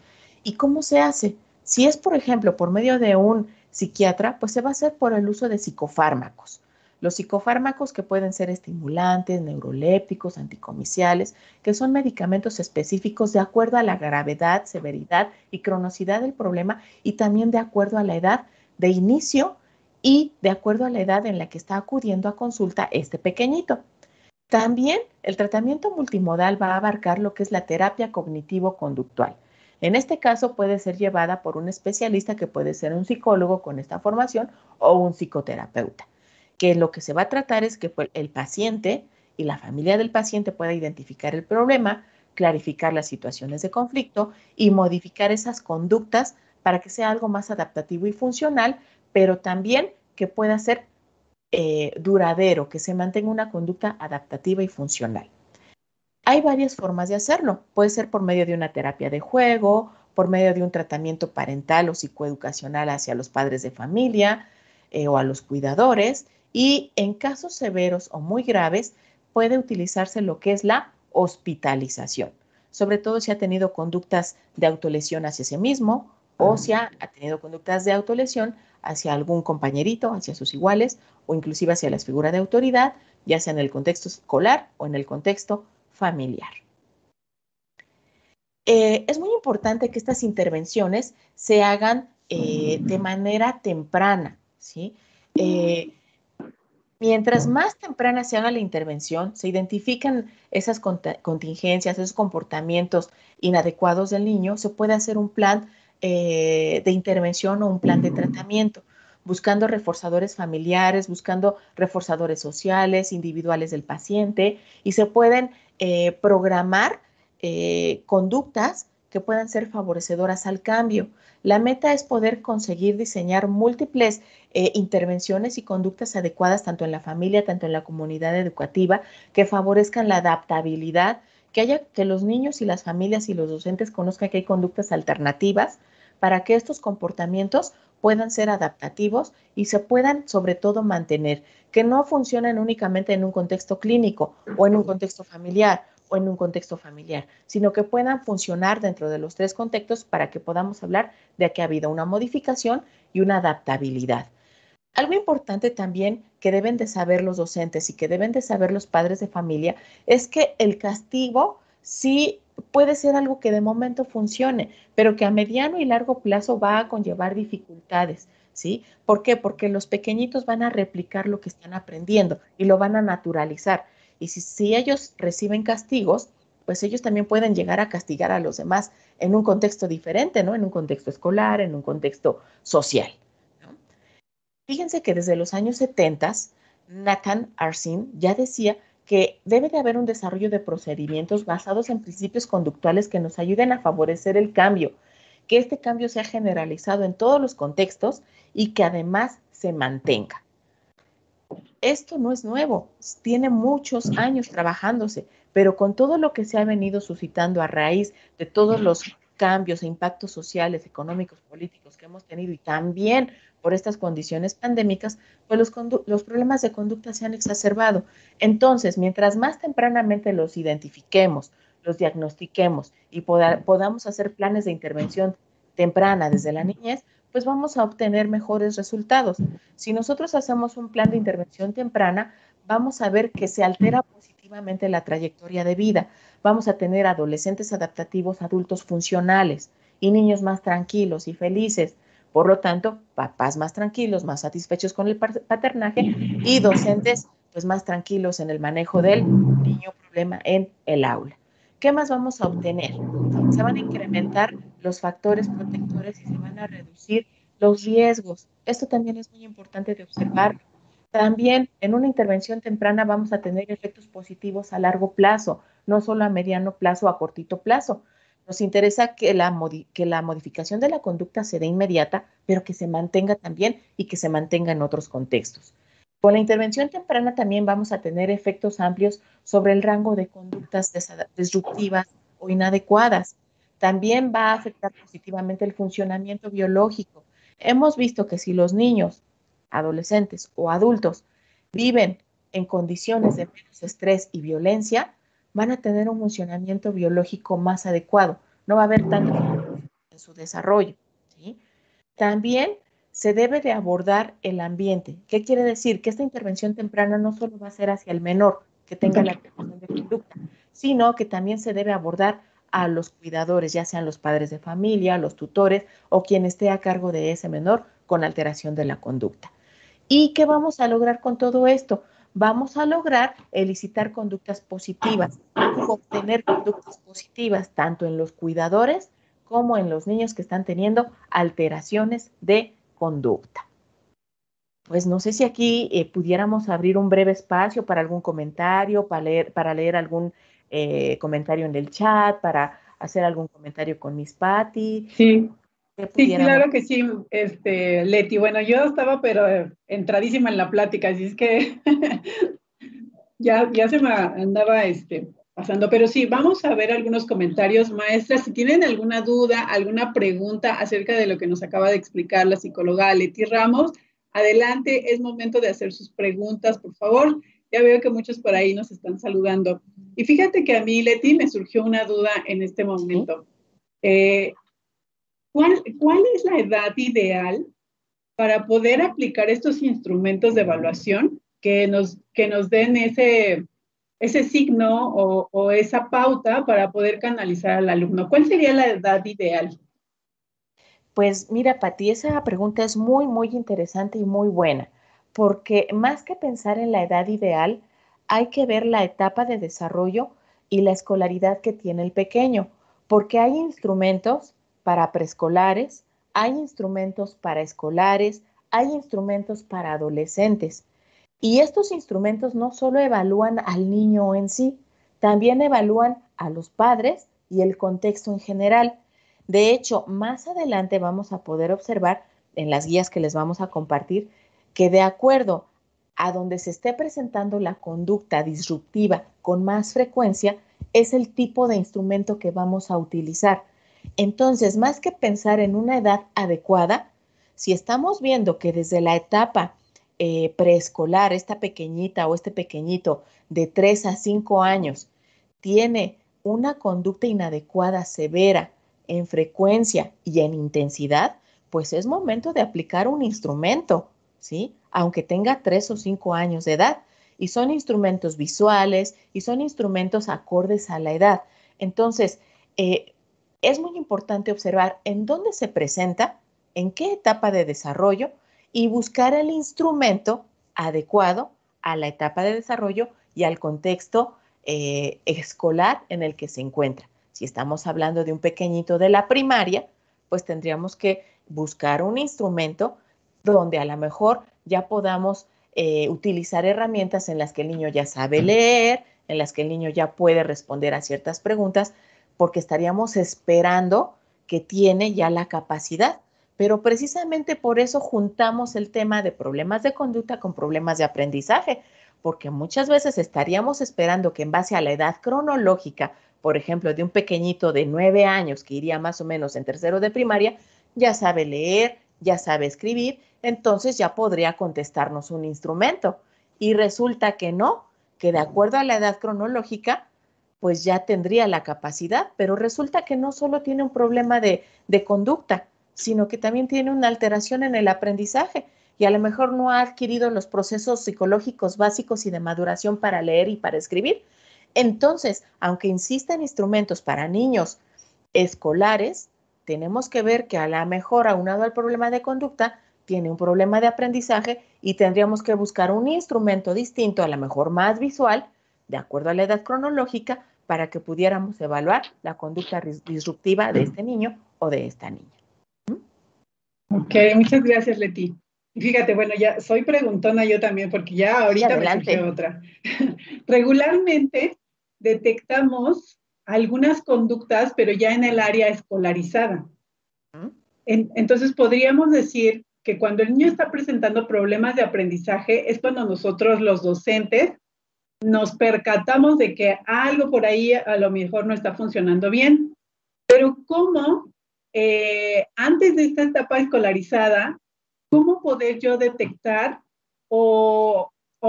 ¿Y cómo se hace? Si es, por ejemplo, por medio de un psiquiatra, pues se va a hacer por el uso de psicofármacos. Los psicofármacos que pueden ser estimulantes, neurolépticos, anticomiciales, que son medicamentos específicos de acuerdo a la gravedad, severidad y cronosidad del problema y también de acuerdo a la edad de inicio y de acuerdo a la edad en la que está acudiendo a consulta este pequeñito. También el tratamiento multimodal va a abarcar lo que es la terapia cognitivo-conductual. En este caso puede ser llevada por un especialista que puede ser un psicólogo con esta formación o un psicoterapeuta, que lo que se va a tratar es que pues, el paciente y la familia del paciente pueda identificar el problema, clarificar las situaciones de conflicto y modificar esas conductas para que sea algo más adaptativo y funcional, pero también que pueda ser eh, duradero, que se mantenga una conducta adaptativa y funcional. Hay varias formas de hacerlo. Puede ser por medio de una terapia de juego, por medio de un tratamiento parental o psicoeducacional hacia los padres de familia eh, o a los cuidadores. Y en casos severos o muy graves puede utilizarse lo que es la hospitalización, sobre todo si ha tenido conductas de autolesión hacia sí mismo o si ha tenido conductas de autolesión hacia algún compañerito, hacia sus iguales o inclusive hacia las figuras de autoridad, ya sea en el contexto escolar o en el contexto familiar. Eh, es muy importante que estas intervenciones se hagan eh, de manera temprana, ¿sí? Eh, mientras más temprana se haga la intervención, se identifican esas contingencias, esos comportamientos inadecuados del niño, se puede hacer un plan de intervención o un plan de tratamiento buscando reforzadores familiares, buscando reforzadores sociales, individuales del paciente, y se pueden eh, programar eh, conductas que puedan ser favorecedoras al cambio. La meta es poder conseguir diseñar múltiples eh, intervenciones y conductas adecuadas tanto en la familia, tanto en la comunidad educativa, que favorezcan la adaptabilidad, que haya que los niños y las familias y los docentes conozcan que hay conductas alternativas para que estos comportamientos puedan ser adaptativos y se puedan sobre todo mantener, que no funcionen únicamente en un contexto clínico o en un contexto familiar o en un contexto familiar, sino que puedan funcionar dentro de los tres contextos para que podamos hablar de que ha habido una modificación y una adaptabilidad. Algo importante también que deben de saber los docentes y que deben de saber los padres de familia es que el castigo sí puede ser algo que de momento funcione, pero que a mediano y largo plazo va a conllevar dificultades. ¿Sí? ¿Por qué? Porque los pequeñitos van a replicar lo que están aprendiendo y lo van a naturalizar. Y si, si ellos reciben castigos, pues ellos también pueden llegar a castigar a los demás en un contexto diferente, ¿no? En un contexto escolar, en un contexto social. Fíjense que desde los años 70, Nathan Arsin ya decía que debe de haber un desarrollo de procedimientos basados en principios conductuales que nos ayuden a favorecer el cambio, que este cambio sea generalizado en todos los contextos y que además se mantenga. Esto no es nuevo, tiene muchos años trabajándose, pero con todo lo que se ha venido suscitando a raíz de todos los cambios e impactos sociales, económicos, políticos que hemos tenido y también por estas condiciones pandémicas, pues los, los, problemas de conducta se han exacerbado. Entonces, mientras más tempranamente los identifiquemos, los diagnostiquemos y podamos hacer planes de intervención temprana desde la niñez, pues vamos a obtener mejores resultados. Si nosotros hacemos un plan de intervención temprana, vamos a ver que se altera positivamente la trayectoria de vida. Vamos a tener adolescentes adaptativos, adultos funcionales y niños más tranquilos y felices. Por lo tanto, papás más tranquilos, más satisfechos con el paternaje y docentes pues más tranquilos en el manejo del niño problema en el aula. ¿Qué más vamos a obtener? Se van a incrementar los factores protectores y se van a reducir los riesgos. Esto también es muy importante de observar. También en una intervención temprana vamos a tener efectos positivos a largo plazo, no solo a mediano plazo o a cortito plazo. Nos interesa que la, que la modificación de la conducta se dé inmediata, pero que se mantenga también y que se mantenga en otros contextos. Con la intervención temprana también vamos a tener efectos amplios sobre el rango de conductas disruptivas o inadecuadas. También va a afectar positivamente el funcionamiento biológico. Hemos visto que si los niños, adolescentes o adultos viven en condiciones de menos estrés y violencia, van a tener un funcionamiento biológico más adecuado. No va a haber tanto en su desarrollo. También se debe de abordar el ambiente. ¿Qué quiere decir? Que esta intervención temprana no solo va a ser hacia el menor que tenga la alteración de conducta, sino que también se debe abordar a los cuidadores, ya sean los padres de familia, los tutores o quien esté a cargo de ese menor con alteración de la conducta. ¿Y qué vamos a lograr con todo esto? vamos a lograr elicitar conductas positivas, obtener conductas positivas tanto en los cuidadores como en los niños que están teniendo alteraciones de conducta. Pues no sé si aquí eh, pudiéramos abrir un breve espacio para algún comentario, para leer, algún eh, comentario en el chat, para hacer algún comentario con Miss Patty. Sí. Sí, claro que sí, este, Leti. Bueno, yo estaba pero eh, entradísima en la plática, así es que [LAUGHS] ya, ya se me andaba este, pasando. Pero sí, vamos a ver algunos comentarios, maestras. Si tienen alguna duda, alguna pregunta acerca de lo que nos acaba de explicar la psicóloga Leti Ramos, adelante, es momento de hacer sus preguntas, por favor. Ya veo que muchos por ahí nos están saludando. Y fíjate que a mí, Leti, me surgió una duda en este momento. Eh, ¿Cuál, es la edad ideal para poder aplicar estos instrumentos de evaluación que nos, que nos den ese, ese signo o, o, esa pauta para poder canalizar al alumno? ¿Cuál sería la edad ideal? Pues mira, Pati, esa pregunta es muy, muy interesante y muy buena, porque más que pensar en la edad ideal, hay que ver la etapa de desarrollo y la escolaridad que tiene el pequeño, porque hay instrumentos para preescolares, hay instrumentos para escolares, hay instrumentos para adolescentes. Y estos instrumentos no solo evalúan al niño en sí, también evalúan a los padres y el contexto en general. De hecho, más adelante vamos a poder observar en las guías que les vamos a compartir que de acuerdo a donde se esté presentando la conducta disruptiva con más frecuencia, es el tipo de instrumento que vamos a utilizar. Entonces, más que pensar en una edad adecuada, si estamos viendo que desde la etapa eh, preescolar, esta pequeñita o este pequeñito de 3 a 5 años tiene una conducta inadecuada severa en frecuencia y en intensidad, pues es momento de aplicar un instrumento, ¿sí? Aunque tenga 3 o 5 años de edad. Y son instrumentos visuales y son instrumentos acordes a la edad. Entonces, eh, es muy importante observar en dónde se presenta, en qué etapa de desarrollo y buscar el instrumento adecuado a la etapa de desarrollo y al contexto eh, escolar en el que se encuentra. Si estamos hablando de un pequeñito de la primaria, pues tendríamos que buscar un instrumento donde a lo mejor ya podamos eh, utilizar herramientas en las que el niño ya sabe leer, en las que el niño ya puede responder a ciertas preguntas, porque estaríamos esperando que tiene ya la capacidad. Pero precisamente por eso juntamos el tema de problemas de conducta con problemas de aprendizaje, porque muchas veces estaríamos esperando que en base a la edad cronológica, por ejemplo, de un pequeñito de nueve años que iría más o menos en tercero de primaria, ya sabe leer, ya sabe escribir, entonces ya podría contestarnos un instrumento. Y resulta que no, que de acuerdo a la edad cronológica, pues ya tendría la capacidad, pero resulta que no solo tiene un problema de, conducta, sino que también tiene una alteración en el aprendizaje y a lo mejor no ha adquirido los procesos psicológicos básicos y de maduración para leer y para escribir. Entonces, aunque insista en instrumentos para niños escolares, tenemos que ver que a lo mejor aunado al problema de conducta, tiene un problema de aprendizaje y tendríamos que buscar un instrumento distinto, a lo mejor más visual, de acuerdo a la edad cronológica, para que pudiéramos evaluar la conducta disruptiva de este niño o de esta niña. Ok, muchas gracias, Leti. Fíjate, bueno, ya soy preguntona yo también, porque ya ahorita me surgió otra. [LAUGHS] Regularmente detectamos algunas conductas, pero ya en el área escolarizada. entonces podríamos decir que cuando el niño está presentando problemas de aprendizaje es cuando nosotros los docentes nos percatamos de que algo por ahí a lo mejor no está funcionando bien. Pero ¿cómo, eh, antes de esta etapa escolarizada, cómo poder yo detectar o,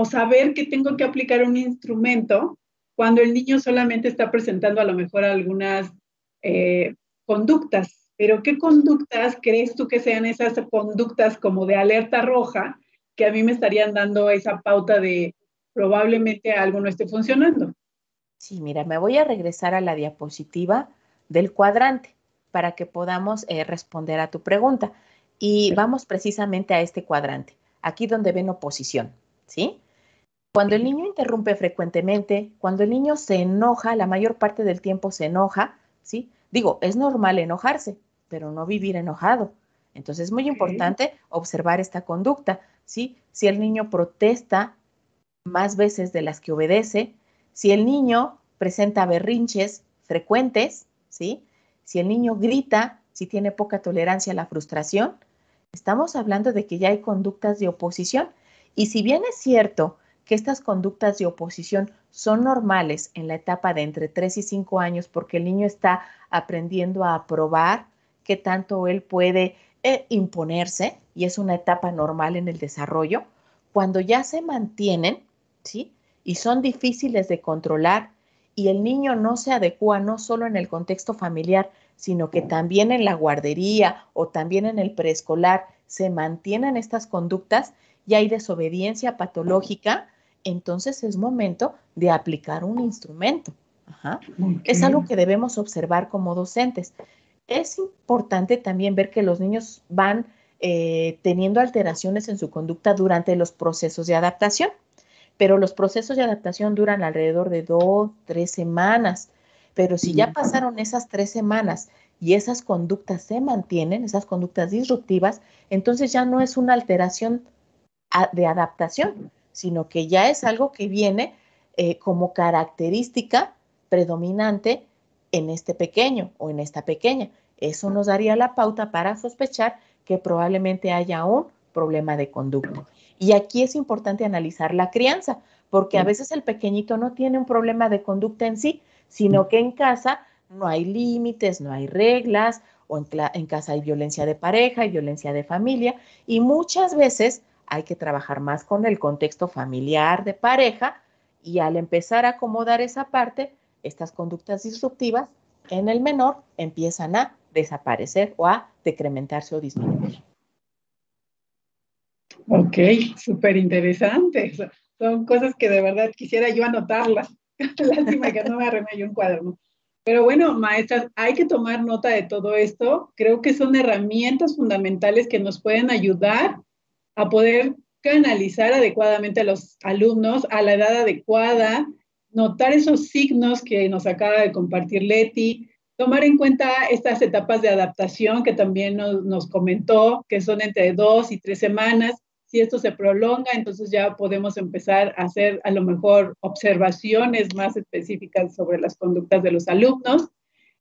saber que tengo que aplicar un instrumento cuando el niño solamente está presentando a lo mejor algunas eh, conductas? Pero ¿qué conductas crees tú que sean esas conductas como de alerta roja que a mí me estarían dando esa pauta de probablemente algo no esté funcionando. Sí, mira, me voy a regresar a la diapositiva del cuadrante para que podamos eh, responder a tu pregunta. Y vamos precisamente a este cuadrante, aquí donde ven oposición, ¿sí? Cuando el niño interrumpe frecuentemente, cuando el niño se enoja, la mayor parte del tiempo se enoja, ¿sí? Digo, es normal enojarse, pero no vivir enojado. Entonces es muy importante observar esta conducta, ¿sí? Si el niño protesta más veces de las que obedece, si el niño presenta berrinches frecuentes, ¿sí? Si el niño grita, si tiene poca tolerancia a la frustración, estamos hablando de que ya hay conductas de oposición. Y si bien es cierto que estas conductas de oposición son normales en la etapa de entre 3 y 5 años porque el niño está aprendiendo a probar qué tanto él puede eh, imponerse y es una etapa normal en el desarrollo, cuando ya se mantienen, ¿sí? Y son difíciles de controlar y el niño no se adecua no solo en el contexto familiar, sino que también en la guardería o también en el preescolar se mantienen estas conductas y hay desobediencia patológica, entonces es momento de aplicar un instrumento. Es algo que debemos observar como docentes. Es importante también ver que los niños van eh, teniendo alteraciones en su conducta durante los procesos de adaptación pero los procesos de adaptación duran alrededor de dos, tres semanas. Pero si ya pasaron esas tres semanas y esas conductas se mantienen, esas conductas disruptivas, entonces ya no es una alteración de adaptación, sino que ya es algo que viene eh, como característica predominante en este pequeño o en esta pequeña. Eso nos daría la pauta para sospechar que probablemente haya un problema de conducta. Y aquí es importante analizar la crianza, porque a veces el pequeñito no tiene un problema de conducta en sí, sino que en casa no hay límites, no hay reglas, o en, en casa hay violencia de pareja, y violencia de familia y muchas veces hay que trabajar más con el contexto familiar de pareja y al empezar a acomodar esa parte, estas conductas disruptivas en el menor empiezan a desaparecer o a decrementarse o disminuir. Ok, súper interesante. Son cosas que de verdad quisiera yo anotarlas. [LAUGHS] Lástima que no me arremé yo un cuaderno. Pero bueno, maestras, hay que tomar nota de todo esto. Creo que son herramientas fundamentales que nos pueden ayudar a poder canalizar adecuadamente a los alumnos a la edad adecuada, notar esos signos que nos acaba de compartir Leti, tomar en cuenta estas etapas de adaptación que también nos, nos, comentó, que son entre dos y tres semanas. Si esto se prolonga, entonces ya podemos empezar a hacer a lo mejor observaciones más específicas sobre las conductas de los alumnos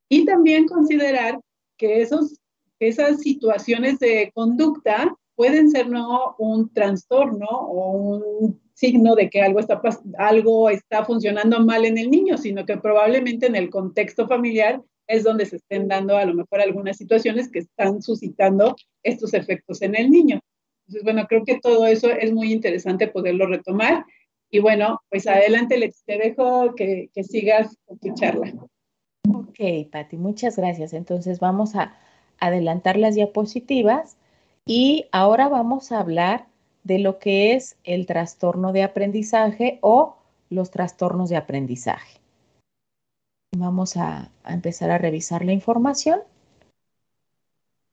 y también considerar que esos, esas situaciones de conducta pueden ser no un trastorno o un signo de que algo está, algo está funcionando mal en el niño, sino que probablemente en el contexto familiar es donde se estén dando a lo mejor algunas situaciones que están suscitando estos efectos en el niño. Entonces, bueno, creo que todo eso es muy interesante poderlo retomar. Y bueno, pues adelante, te dejo que, que sigas con tu charla. Ok, Patti, muchas gracias. Entonces vamos a adelantar las diapositivas y ahora vamos a hablar de lo que es el trastorno de aprendizaje o los trastornos de aprendizaje. Vamos a, empezar a revisar la información.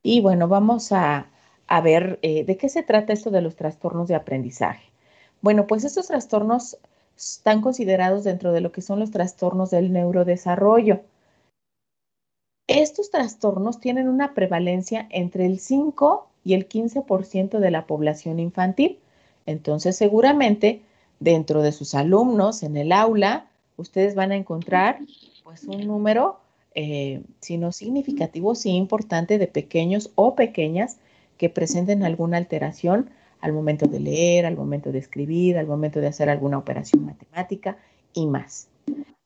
Y bueno, vamos a, ver eh, de qué se trata esto de los trastornos de aprendizaje. Bueno, pues estos trastornos están considerados dentro de lo que son los trastornos del neurodesarrollo. Estos trastornos tienen una prevalencia entre el 5 y el 15% de la población infantil. Entonces, seguramente dentro de sus alumnos en el aula, ustedes van a encontrar pues un número, eh, si no significativo, sí importante de pequeños o pequeñas que presenten alguna alteración al momento de leer, al momento de escribir, al momento de hacer alguna operación matemática y más.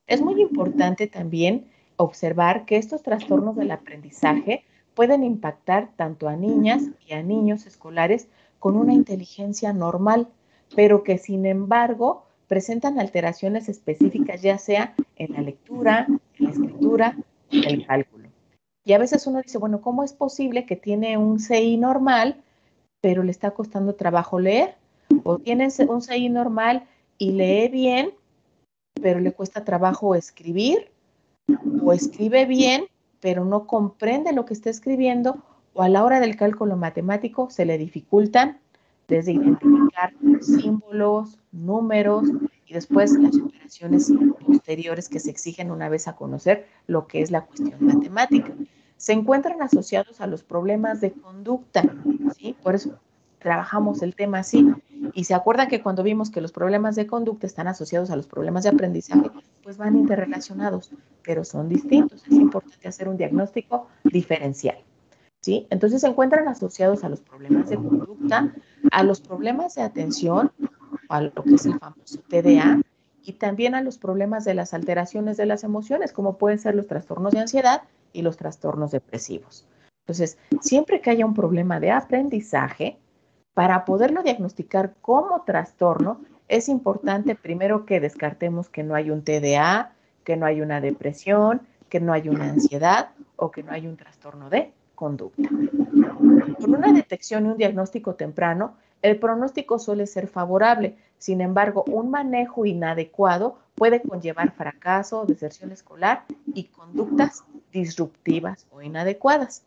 Es muy importante también observar que estos trastornos del aprendizaje pueden impactar tanto a niñas y a niños escolares con una inteligencia normal, pero que sin embargo presentan alteraciones específicas ya sea en la lectura, en la escritura, en el cálculo. Y a veces uno dice, bueno, ¿cómo es posible que tiene un CI normal, pero le está costando trabajo leer? O tiene un CI normal y lee bien, pero le cuesta trabajo escribir, o escribe bien, pero no comprende lo que está escribiendo o a la hora del cálculo matemático se le dificultan desde identificar símbolos, números y después las operaciones posteriores que se exigen una vez a conocer lo que es la cuestión matemática. Se encuentran asociados a los problemas de conducta, ¿sí? Por eso trabajamos el tema así. Y se acuerdan que cuando vimos que los problemas de conducta están asociados a los problemas de aprendizaje, pues van interrelacionados, pero son distintos. Es importante hacer un diagnóstico diferencial. ¿sí? Entonces se encuentran asociados a los problemas de conducta, a los problemas de atención, a lo que es el famoso TDA, y también a los problemas de las alteraciones de las emociones, como pueden ser los trastornos de ansiedad y los trastornos depresivos. Entonces, siempre que haya un problema de aprendizaje, para poderlo diagnosticar como trastorno, es importante primero que descartemos que no hay un TDA, que no hay una depresión, que no hay una ansiedad o que no hay un trastorno de conducta. Con una detección y un diagnóstico temprano, el pronóstico suele ser favorable. Sin embargo, un manejo inadecuado puede conllevar fracaso, deserción escolar y conductas disruptivas o inadecuadas.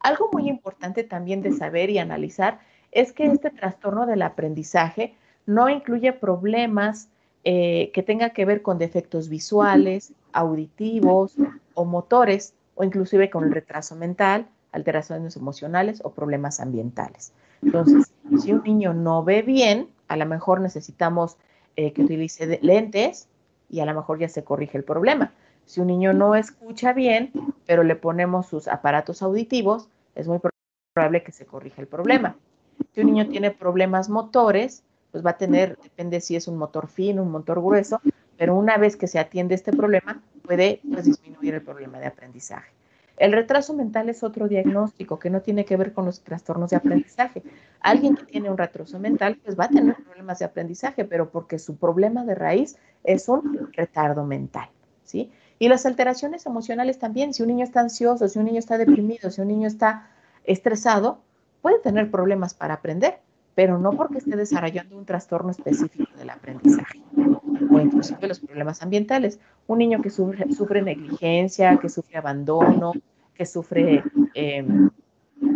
Algo muy importante también de saber y analizar es que este trastorno del aprendizaje no incluye problemas eh, que tengan que ver con defectos visuales, auditivos o motores, o inclusive con el retraso mental, alteraciones emocionales o problemas ambientales. Entonces, si un niño no ve bien, a lo mejor necesitamos eh, que utilice lentes y a lo mejor ya se corrige el problema. Si un niño no escucha bien, pero le ponemos sus aparatos auditivos, es muy probable que se corrija el problema. Si un niño tiene problemas motores, pues va a tener, depende si es un motor fino, un motor grueso, pero una vez que se atiende este problema, puede pues, disminuir el problema de aprendizaje. El retraso mental es otro diagnóstico que no tiene que ver con los trastornos de aprendizaje. Alguien que tiene un retraso mental pues va a tener problemas de aprendizaje, pero porque su problema de raíz es un retardo mental, ¿sí? Y las alteraciones emocionales también, si un niño está ansioso, si un niño está deprimido, si un niño está estresado, puede tener problemas para aprender, pero no porque esté desarrollando un trastorno específico del aprendizaje o inclusive los problemas ambientales. Un niño que sufre, negligencia, que sufre abandono, que sufre em,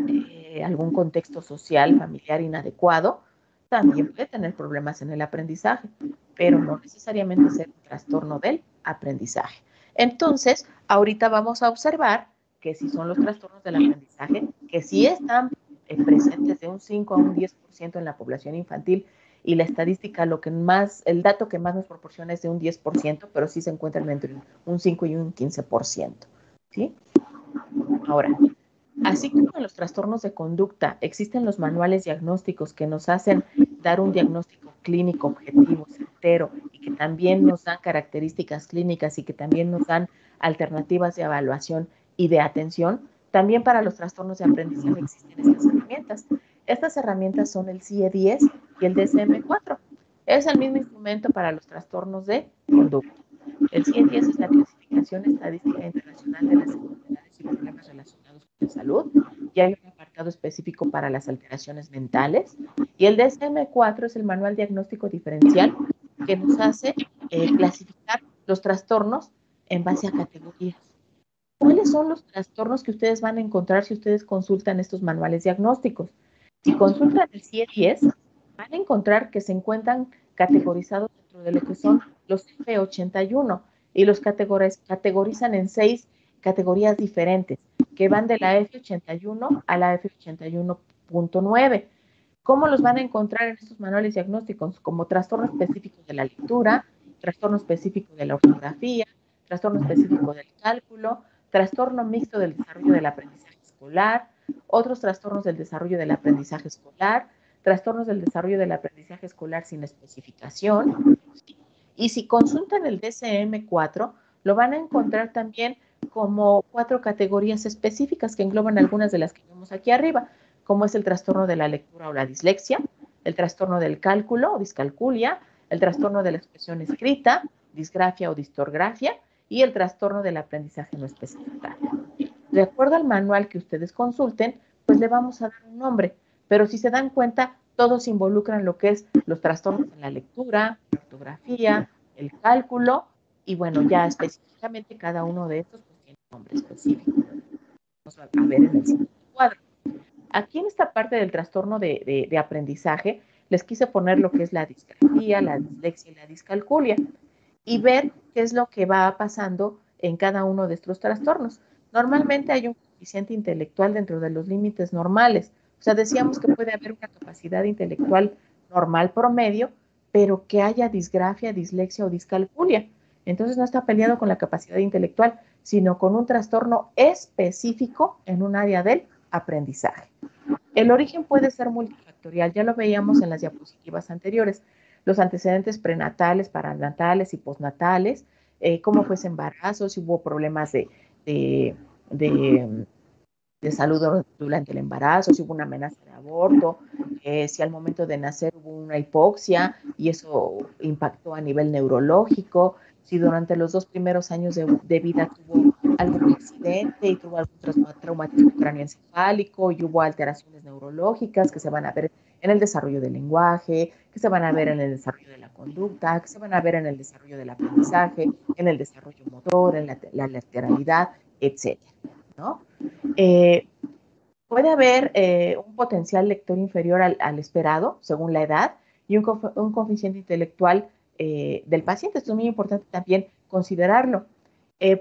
eh, algún contexto social, familiar inadecuado, también puede tener problemas en el aprendizaje, pero no necesariamente ser un trastorno del aprendizaje. Entonces, ahorita vamos a observar que si son los trastornos del aprendizaje, que sí están eh, presentes de un 5 a un 10% en la población infantil y la estadística, lo que más, el dato que más nos proporciona es de un 10%, pero sí se encuentran entre un 5 y un 15%. ¿sí? Ahora, así como en los trastornos de conducta existen los manuales diagnósticos que nos hacen dar un diagnóstico clínico objetivo, certero, y que también nos dan características clínicas y que también nos dan alternativas de evaluación y de atención, también para los trastornos de aprendizaje existen estas herramientas. Estas herramientas son el CIE-10 y el DSM-4. Es el mismo instrumento para los trastornos de conducta. El CIE-10 es la clasificación estadística internacional de las enfermedades y problemas relacionados con la salud y hay un apartado específico para las alteraciones mentales. Y el DSM-4 es el manual diagnóstico diferencial que nos hace eh, clasificar los trastornos en base a categorías. ¿Cuáles son los trastornos que ustedes van a encontrar si ustedes consultan estos manuales diagnósticos? Si consultan el CIE-10, van a encontrar que se encuentran categorizados dentro de lo que son los F81 y los categorizan en seis categorías diferentes, que van de la F81 a la F81.9. ¿Cómo los van a encontrar en estos manuales diagnósticos? Como trastorno específico de la lectura, trastorno específico de la ortografía, trastorno específico del cálculo, trastorno mixto del desarrollo del aprendizaje escolar, otros trastornos del desarrollo del aprendizaje escolar, trastornos del desarrollo del aprendizaje escolar sin especificación. Y si consultan el DCM4, lo van a encontrar también como cuatro categorías específicas que engloban algunas de las que vemos aquí arriba, como es el trastorno de la lectura o la dislexia, el trastorno del cálculo o discalculia, el trastorno de la expresión escrita, disgrafia o distorgrafia, y el trastorno del aprendizaje no especificado. De acuerdo al manual que ustedes consulten, pues le vamos a dar un nombre, pero si se dan cuenta, todos involucran lo que es los trastornos en la lectura, la ortografía, el cálculo, y bueno, ya específicamente cada uno de estos pues, tiene un nombre específico. Vamos a ver en el siguiente cuadro. Aquí en esta parte del trastorno de, aprendizaje, les quise poner lo que es la disgrafía, la dislexia y la discalculia y ver qué es lo que va pasando en cada uno de estos trastornos. Normalmente hay un coeficiente intelectual dentro de los límites normales. O sea, decíamos que puede haber una capacidad intelectual normal promedio, pero que haya disgrafia, dislexia o discalculia. Entonces no está peleado con la capacidad intelectual, sino con un trastorno específico en un área del aprendizaje. El origen puede ser multifactorial, ya lo veíamos en las diapositivas anteriores los antecedentes prenatales, paranatales y postnatales, eh, cómo fue ese embarazo, si hubo problemas de, de, de, salud durante el embarazo, si hubo una amenaza de aborto, eh, si al momento de nacer hubo una hipoxia y eso impactó a nivel neurológico, si durante los dos primeros años de, vida tuvo algún accidente y tuvo algún traumatismo cráneoencefálico y hubo alteraciones neurológicas que se van a ver en el desarrollo del lenguaje, que se van a ver en el desarrollo de la conducta, que se van a ver en el desarrollo del aprendizaje, en el desarrollo motor, en la, lateralidad, etc. Eh, puede haber eh, un potencial lector inferior al, esperado, según la edad, y un, coeficiente intelectual eh, del paciente. Esto es muy importante también considerarlo.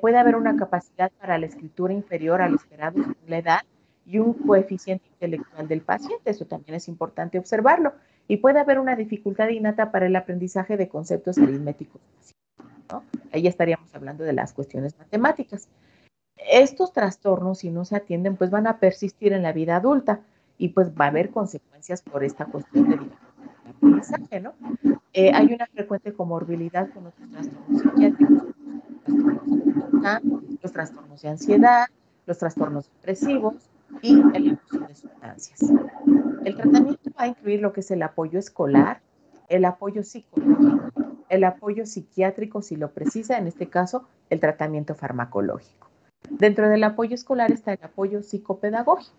puede haber una capacidad para la escritura inferior al esperado según la edad y un coeficiente intelectual del paciente. Eso también es importante observarlo. Y puede haber una dificultad innata para el aprendizaje de conceptos aritméticos. Ahí estaríamos hablando de las cuestiones matemáticas. Estos trastornos, si no se atienden, pues van a persistir en la vida adulta y pues va a haber consecuencias por esta cuestión de ¿no? Eh, hay una frecuente comorbilidad con otros trastornos psiquiátricos, los trastornos de ansiedad, los trastornos depresivos y el abuso de sustancias. El tratamiento va a incluir lo que es el apoyo escolar, el apoyo psicológico, el apoyo psiquiátrico si lo precisa, en este caso el tratamiento farmacológico. Dentro del apoyo escolar está el apoyo psicopedagógico,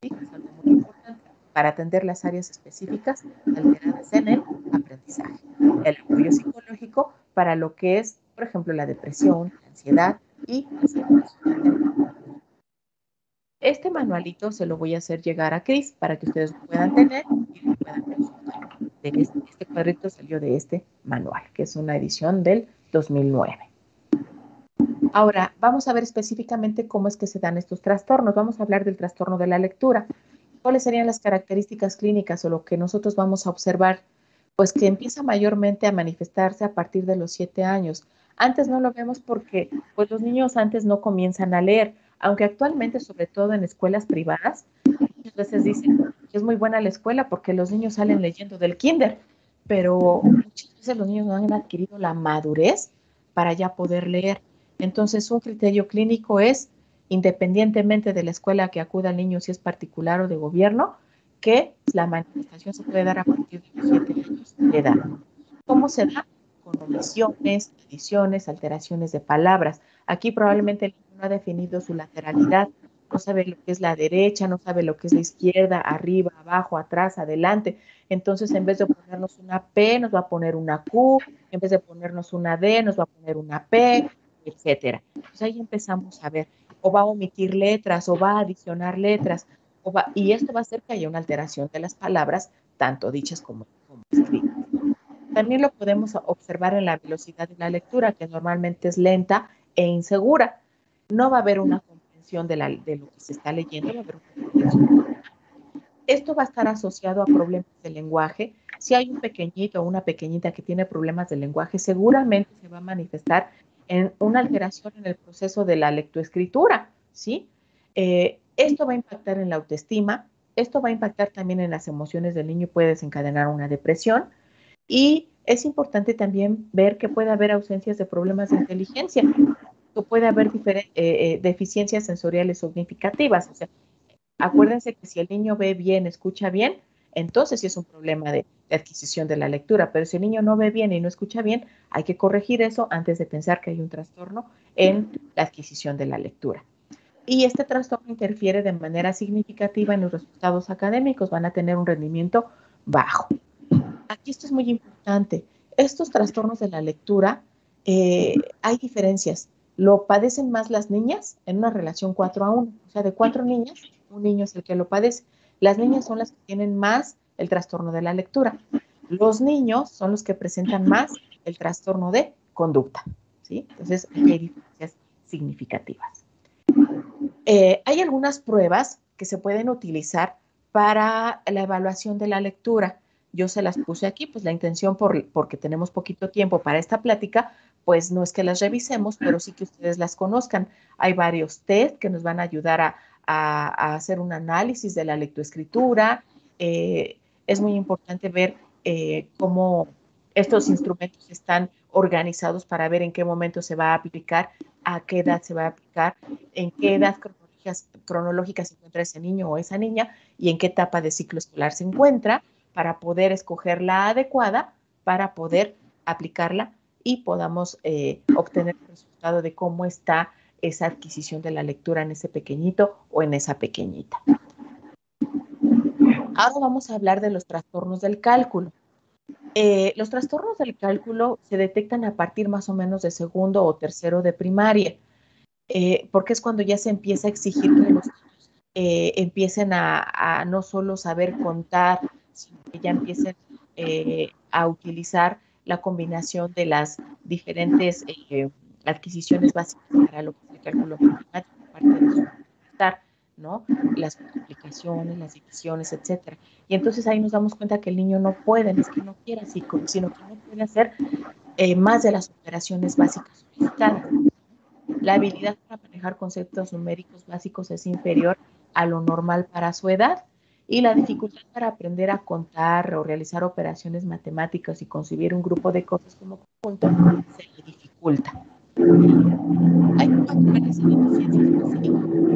que es algo muy importante para atender las áreas específicas alteradas en el aprendizaje. El apoyo psicológico para lo que es, por ejemplo, la depresión, la ansiedad y Este manualito se lo voy a hacer llegar a Cris para que ustedes lo puedan tener y lo puedan consultar. Este, este cuadrito salió de este manual, que es una edición del 2009. Ahora, vamos a ver específicamente cómo es que se dan estos trastornos. Vamos a hablar del trastorno de la lectura. ¿Cuáles serían las características clínicas o lo que nosotros vamos a observar? Pues que empieza mayormente a manifestarse a partir de los siete años. Antes no lo vemos porque pues los niños antes no comienzan a leer, aunque actualmente, sobre todo en escuelas privadas, muchas veces dicen que es muy buena la escuela porque los niños salen leyendo del kinder, pero muchas veces los niños no han adquirido la madurez para ya poder leer. Entonces, un criterio clínico es, independientemente de la escuela que acuda el niño, si es particular o de gobierno, que la manifestación se puede dar a partir de los 7 años de edad. ¿Cómo se da? Con omisiones, adiciones, alteraciones de palabras. Aquí probablemente el niño no ha definido su lateralidad, no sabe lo que es la derecha, no sabe lo que es la izquierda, arriba, abajo, atrás, adelante. Entonces, en vez de ponernos una P, nos va a poner una Q, en vez de ponernos una D, nos va a poner una P, etcétera. Entonces ahí empezamos a ver, o va a omitir letras, o va a adicionar letras, o va, y esto va a hacer que haya una alteración de las palabras, tanto dichas como, escritas. También lo podemos observar en la velocidad de la lectura, que normalmente es lenta e insegura. No va a haber una comprensión de, lo que se está leyendo, Esto va a estar asociado a problemas de lenguaje. Si hay un pequeñito o una pequeñita que tiene problemas de lenguaje, seguramente se va a manifestar en una alteración en el proceso de la lectoescritura, ¿sí? Eh, esto va a impactar en la autoestima, esto va a impactar también en las emociones del niño y puede desencadenar una depresión. Y es importante también ver que puede haber ausencias de problemas de inteligencia, o puede haber eh, eh, deficiencias sensoriales significativas. O sea, acuérdense que si el niño ve bien, escucha bien, entonces sí es un problema de, adquisición de la lectura. Pero si el niño no ve bien y no escucha bien, hay que corregir eso antes de pensar que hay un trastorno en la adquisición de la lectura. Y este trastorno interfiere de manera significativa en los resultados académicos, van a tener un rendimiento bajo. Aquí esto es muy importante. Estos trastornos de la lectura, eh, hay diferencias. Lo padecen más las niñas en una relación 4 a 1. O sea, de cuatro niñas, un niño es el que lo padece. Las niñas son las que tienen más el trastorno de la lectura. Los niños son los que presentan más el trastorno de conducta. ¿sí? Entonces, hay diferencias significativas. Eh, hay algunas pruebas que se pueden utilizar para la evaluación de la lectura. Yo se las puse aquí, pues la intención, por, porque tenemos poquito tiempo para esta plática, pues no es que las revisemos, pero sí que ustedes las conozcan. Hay varios test que nos van a ayudar a, a, hacer un análisis de la lectoescritura. Eh, es muy importante ver eh, cómo estos instrumentos están organizados para ver en qué momento se va a aplicar, a qué edad se va a aplicar, en qué edad cronológica se encuentra ese niño o esa niña y en qué etapa de ciclo escolar se encuentra para poder escoger la adecuada para poder aplicarla y podamos eh, obtener el resultado de cómo está esa adquisición de la lectura en ese pequeñito o en esa pequeñita. Ahora vamos a hablar de los trastornos del cálculo. Eh, los trastornos del cálculo se detectan a partir más o menos de segundo o tercero de primaria, eh, porque es cuando ya se empieza a exigir que los eh, empiecen a, no solo saber contar, sino que ya empiecen a utilizar la combinación de las diferentes adquisiciones básicas para lo que es el cálculo matemático, parte de su ¿no? Las multiplicaciones, las divisiones, etcétera. Y entonces ahí nos damos cuenta que el niño no puede, no es que no quiera, sino que no puede hacer eh, más de las operaciones básicas solicitadas. La habilidad para manejar conceptos numéricos básicos es inferior a lo normal para su edad y la dificultad para aprender a contar o realizar operaciones matemáticas y concebir un grupo de cosas como conjunto se le dificulta. Hay de deficiencia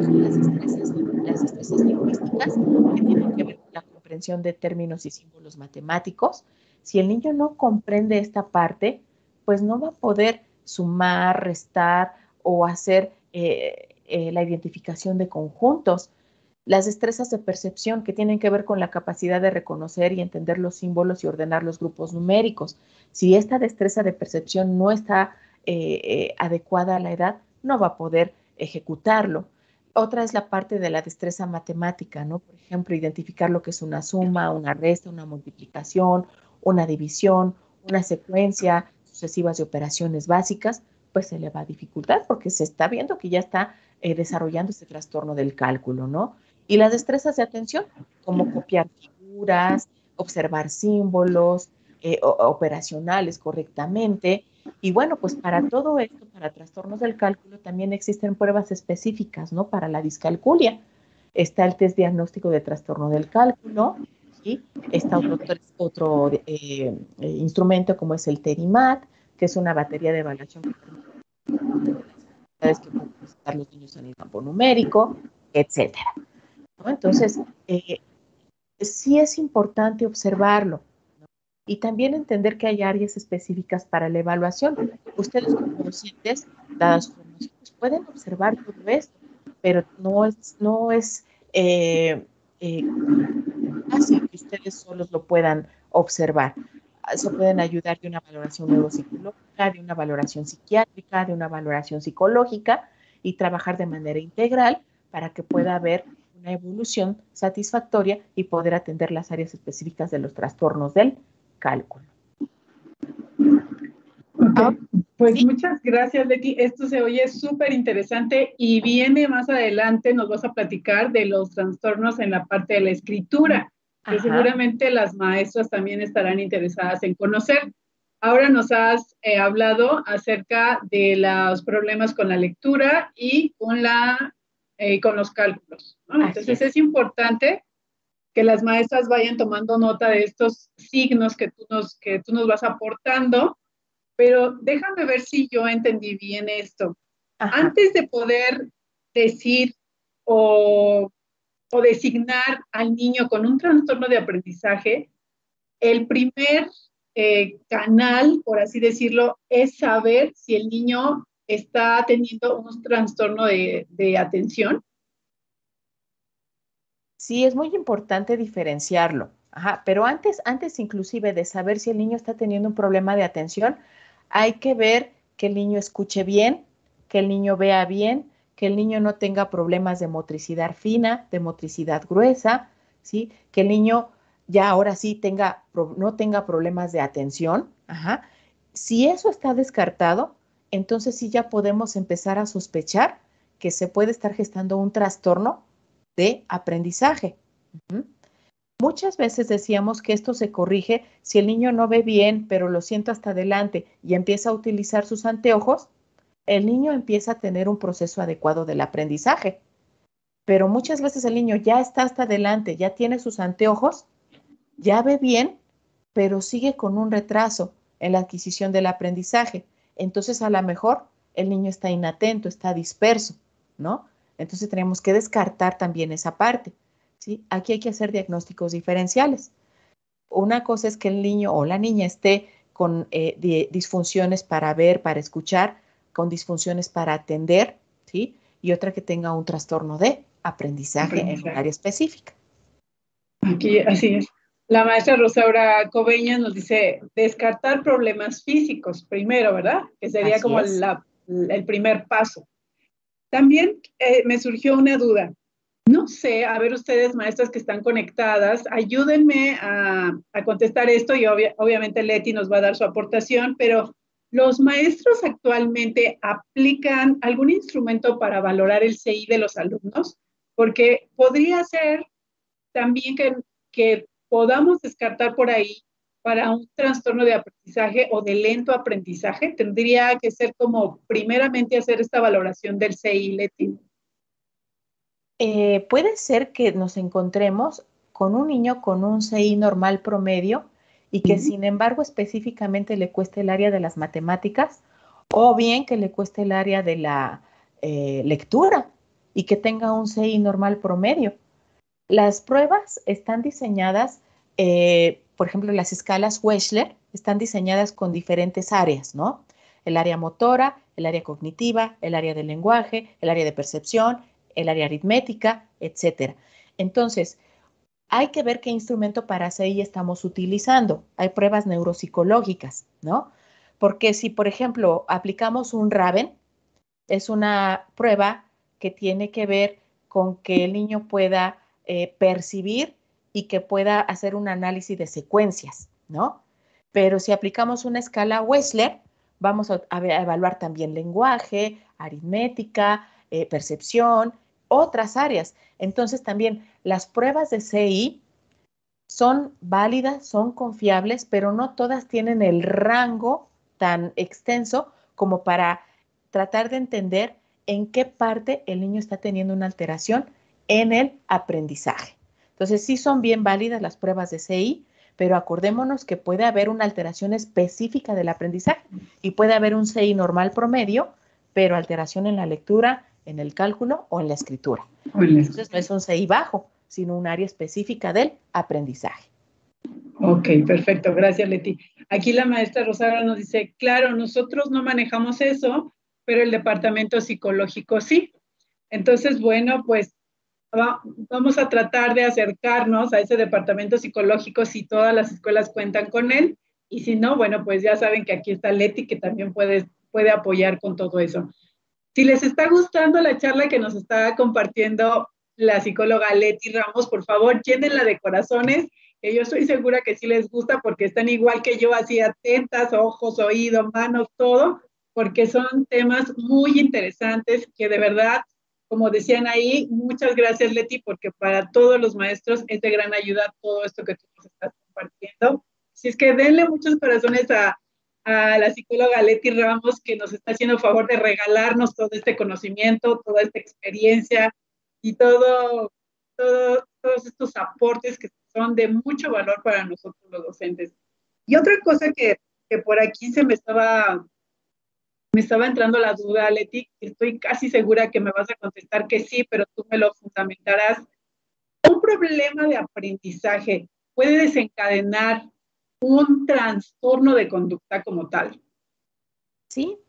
son las destrezas, las destrezas lingüísticas que tienen que ver con la comprensión de términos y símbolos matemáticos. Si el niño no comprende esta parte, pues no va a poder sumar, restar o hacer eh, eh, la identificación de conjuntos. Las destrezas de percepción que tienen que ver con la capacidad de reconocer y entender los símbolos y ordenar los grupos numéricos. Si esta destreza de percepción no está eh, adecuada a la edad, no va a poder ejecutarlo. Otra es la parte de la destreza matemática, ¿no? Por ejemplo, identificar lo que es una suma, una resta, una multiplicación, una división, una secuencia sucesivas de operaciones básicas, pues se le va a dificultar porque se está viendo que ya está eh, desarrollando este trastorno del cálculo, ¿no? Y las destrezas de atención, como copiar figuras, observar símbolos eh, operacionales correctamente. Y bueno, pues para todo esto, para trastornos del cálculo, también existen pruebas específicas, ¿no? Para la discalculia. Está el test diagnóstico de trastorno del cálculo, y está otro, otro eh, eh, instrumento como es el TERIMAT, que es una batería de evaluación que que pueden presentar los niños en el campo numérico, etcétera. Entonces, eh, sí es importante observarlo y también entender que hay áreas específicas para la evaluación. Ustedes como docentes, dadas sus formaciones, pueden observar todo esto, pero no es, no es eh, eh, fácil que ustedes solos lo puedan observar se pueden ayudar de una valoración neuropsicológica, de una valoración psiquiátrica, de una valoración psicológica y trabajar de manera integral para que pueda haber una evolución satisfactoria y poder atender las áreas específicas de los trastornos del cálculo. Ah, pues muchas gracias, Leti. Esto se oye súper interesante y viene más adelante, nos vas a platicar de los trastornos en la parte de la escritura que seguramente las maestras también estarán interesadas en conocer. Ahora nos has eh, hablado acerca de los problemas con la lectura y con, la, eh, con los cálculos. Entonces es. importante que las maestras vayan tomando nota de estos signos que tú nos, que tú nos vas aportando, pero déjame ver si yo entendí bien esto. Antes de poder decir o o designar al niño con un trastorno de aprendizaje, el primer eh, canal, por así decirlo, es saber si el niño está teniendo un trastorno de, de atención. Sí, es muy importante diferenciarlo. Ajá, pero antes, antes inclusive de saber si el niño está teniendo un problema de atención, hay que ver que el niño escuche bien, que el niño vea bien, que el niño no tenga problemas de motricidad fina, de motricidad gruesa, ¿sí? Que el niño ya ahora sí tenga, no tenga problemas de atención. Ajá. Si eso está descartado, entonces sí ya podemos empezar a sospechar que se puede estar gestando un trastorno de aprendizaje. Muchas veces decíamos que esto se corrige si el niño no ve bien, pero lo siento hasta adelante y empieza a utilizar sus anteojos, el niño empieza a tener un proceso adecuado del aprendizaje. Pero muchas veces el niño ya está hasta adelante, ya tiene sus anteojos, ya ve bien, pero sigue con un retraso en la adquisición del aprendizaje. Entonces, a lo mejor el niño está inatento, está disperso, ¿no? Entonces tenemos que descartar también esa parte. ¿sí? Aquí hay que hacer diagnósticos diferenciales. Una cosa es que el niño o la niña esté con eh, disfunciones para ver, para escuchar, con disfunciones para atender, ¿sí? Y otra que tenga un trastorno de aprendizaje, en un área específica. Aquí, así es. La maestra Rosaura Coveña nos dice descartar problemas físicos primero, ¿verdad? Que sería como el primer paso. También eh, me surgió una duda. No sé, a ver ustedes, maestras que están conectadas, ayúdenme a, contestar esto y obviamente Leti nos va a dar su aportación, pero ¿Los maestros actualmente aplican algún instrumento para valorar el CI de los alumnos? Porque podría ser también que, podamos descartar por ahí para un trastorno de aprendizaje o de lento aprendizaje. Tendría que ser como primeramente hacer esta valoración del CI, Leti. Eh, puede ser que nos encontremos con un niño con un CI normal promedio y que sin embargo específicamente le cueste el área de las matemáticas o bien que le cueste el área de la eh, lectura y que tenga un CI normal promedio. Las pruebas están diseñadas, eh, por ejemplo, las escalas Wechsler están diseñadas con diferentes áreas, ¿no? El área motora, el área cognitiva, el área del lenguaje, el área de percepción, el área aritmética, etcétera. Entonces, hay que ver qué instrumento para CI estamos utilizando. Hay pruebas neuropsicológicas, ¿no? Porque si, por ejemplo, aplicamos un Raven, es una prueba que tiene que ver con que el niño pueda eh, percibir y que pueda hacer un análisis de secuencias, ¿no? Pero si aplicamos una escala Wechsler, vamos a, evaluar también lenguaje, aritmética, eh, percepción, otras áreas. Entonces también las pruebas de CI son válidas, son confiables, pero no todas tienen el rango tan extenso como para tratar de entender en qué parte el niño está teniendo una alteración en el aprendizaje. Entonces, sí son bien válidas las pruebas de CI, pero acordémonos que puede haber una alteración específica del aprendizaje y puede haber un CI normal promedio, pero alteración en la lectura, en el cálculo o en la escritura. Entonces, no es un CI bajo, sino un área específica del aprendizaje. Ok, perfecto. Gracias, Leti. Aquí la maestra Rosario nos dice, claro, nosotros no manejamos eso, pero el departamento psicológico sí. Entonces, bueno, pues vamos a tratar de acercarnos a ese departamento psicológico si todas las escuelas cuentan con él. Y si no, bueno, pues ya saben que aquí está Leti que también puede, puede apoyar con todo eso. Si les está gustando la charla que nos está compartiendo la psicóloga Leti Ramos, por favor, llénenla de corazones, que yo estoy segura que sí les gusta porque están igual que yo, así atentas, ojos, oídos, manos, todo, porque son temas muy interesantes que de verdad, como decían ahí, muchas gracias Leti, porque para todos los maestros es de gran ayuda todo esto que tú nos estás compartiendo. Si es que denle muchos corazones a, a la psicóloga Leti Ramos, que nos está haciendo favor de regalarnos todo este conocimiento, toda esta experiencia y todo, todo, todos estos aportes que son de mucho valor para nosotros los docentes. Y otra cosa que, que por aquí se me estaba me estaba entrando la duda, Leti, estoy casi segura que me vas a contestar que sí, pero tú me lo fundamentarás. Un problema de aprendizaje puede desencadenar un trastorno de conducta como tal. Sí,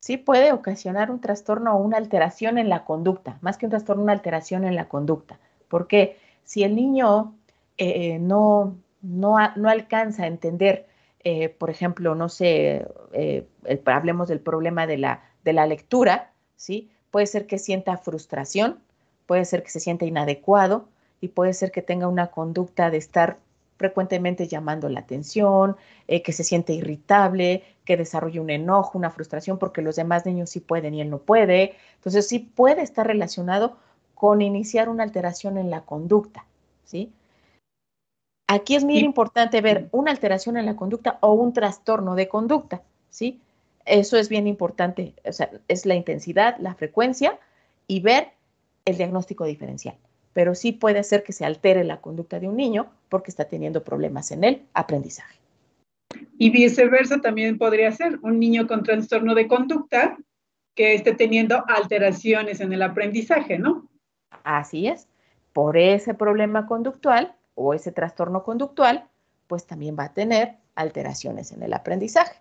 sí puede ocasionar un trastorno o una alteración en la conducta, más que un trastorno, una alteración en la conducta. Porque si el niño eh, no, no, no alcanza a entender eh, por ejemplo, no sé, eh, hablemos del problema de la, de la lectura, ¿sí? Puede ser que sienta frustración, puede ser que se sienta inadecuado y puede ser que tenga una conducta de estar frecuentemente llamando la atención, eh, que se siente irritable, que desarrolle un enojo, una frustración, porque los demás niños sí pueden y él no puede. Entonces sí puede estar relacionado con iniciar una alteración en la conducta, ¿sí? Aquí es muy importante ver una alteración en la conducta o un trastorno de conducta, ¿sí? Eso es bien importante, o sea, es la intensidad, la frecuencia y ver el diagnóstico diferencial. Pero sí puede ser que se altere la conducta de un niño porque está teniendo problemas en el aprendizaje. Y viceversa también podría ser un niño con trastorno de conducta que esté teniendo alteraciones en el aprendizaje, ¿no? Así es. Por ese problema conductual o ese trastorno conductual, pues también va a tener alteraciones en el aprendizaje.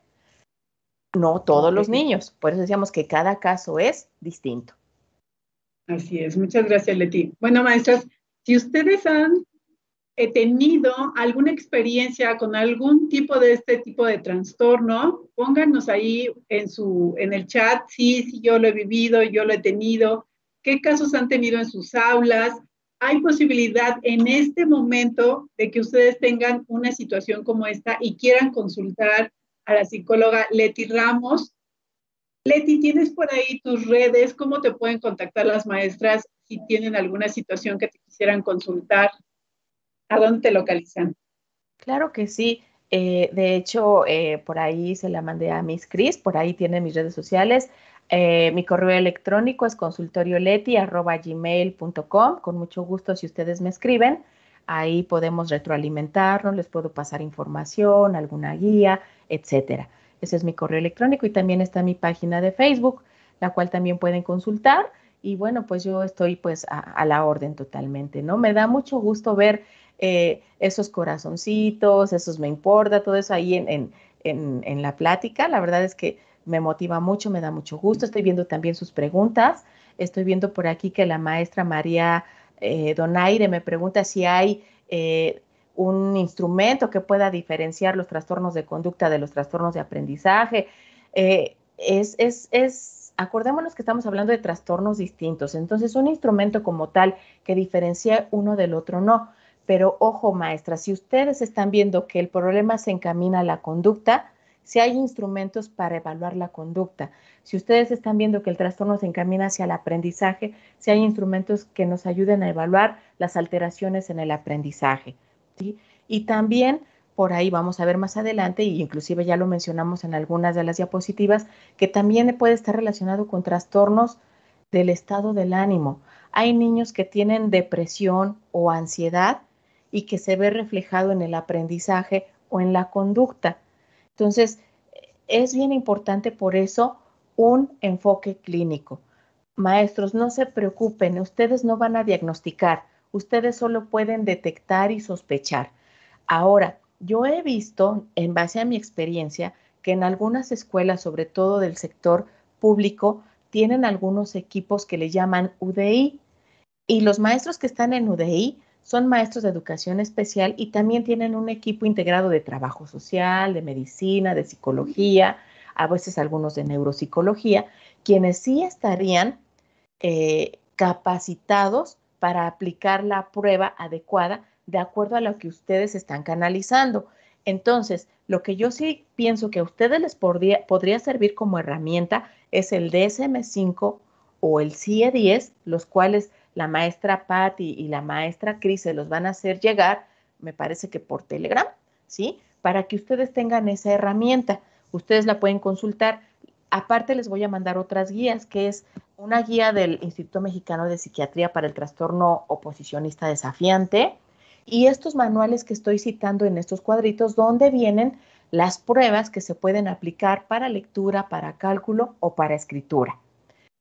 No todos los niños, por eso decíamos que cada caso es distinto. Así es, muchas gracias Leti. Bueno, maestras, si ustedes han eh, tenido alguna experiencia con algún tipo de este tipo de trastorno, pónganos ahí en, su, en el chat, sí, sí, yo lo he vivido, yo lo he tenido, qué casos han tenido en sus aulas, hay posibilidad en este momento de que ustedes tengan una situación como esta y quieran consultar a la psicóloga Leti Ramos. Leti, ¿tienes por ahí tus redes? ¿Cómo te pueden contactar las maestras si tienen alguna situación que te quisieran consultar? ¿A dónde te localizan? Claro que sí. Eh, de hecho, eh, por ahí se la mandé a Miss Cris, por ahí tiene mis redes sociales. Eh, mi correo electrónico es consultorioleti.gmail.com. Con mucho gusto, si ustedes me escriben, ahí podemos retroalimentarnos, les puedo pasar información, alguna guía, etcétera. Ese es mi correo electrónico y también está mi página de Facebook, la cual también pueden consultar. Y bueno, pues yo estoy pues a, la orden totalmente, ¿no? Me da mucho gusto ver eh, esos corazoncitos, esos me importa, todo eso ahí en, en, en, la plática. La verdad es que me motiva mucho, me da mucho gusto. Estoy viendo también sus preguntas. Estoy viendo por aquí que la maestra María eh, Donaire me pregunta si hay eh, un instrumento que pueda diferenciar los trastornos de conducta de los trastornos de aprendizaje. Eh, es, es, es, acordémonos que estamos hablando de trastornos distintos, entonces un instrumento como tal que diferencie uno del otro no. Pero ojo, maestra, si ustedes están viendo que el problema se encamina a la conducta, si hay instrumentos para evaluar la conducta, si ustedes están viendo que el trastorno se encamina hacia el aprendizaje, si hay instrumentos que nos ayuden a evaluar las alteraciones en el aprendizaje. Y también por ahí vamos a ver más adelante, y inclusive ya lo mencionamos en algunas de las diapositivas, que también puede estar relacionado con trastornos del estado del ánimo. Hay niños que tienen depresión o ansiedad y que se ve reflejado en el aprendizaje o en la conducta. Entonces, es bien importante por eso un enfoque clínico. Maestros, no se preocupen, ustedes no van a diagnosticar, ustedes solo pueden detectar y sospechar. Ahora, yo he visto, en base a mi experiencia, que en algunas escuelas, sobre todo del sector público, tienen algunos equipos que le llaman UDI. Y los maestros que están en UDI son maestros de educación especial y también tienen un equipo integrado de trabajo social, de medicina, de psicología, a veces algunos de neuropsicología, quienes sí estarían eh, capacitados para aplicar la prueba adecuada de acuerdo a lo que ustedes están canalizando. Entonces, lo que yo sí pienso que a ustedes les podría, podría servir como herramienta es el DSM5 o el CIE 10, los cuales la maestra Patty y la maestra Cris se los van a hacer llegar, me parece que por Telegram, ¿sí? Para que ustedes tengan esa herramienta. Ustedes la pueden consultar. Aparte les voy a mandar otras guías, que es una guía del Instituto Mexicano de Psiquiatría para el Trastorno Oposicionista Desafiante y estos manuales que estoy citando en estos cuadritos donde vienen las pruebas que se pueden aplicar para lectura, para cálculo o para escritura.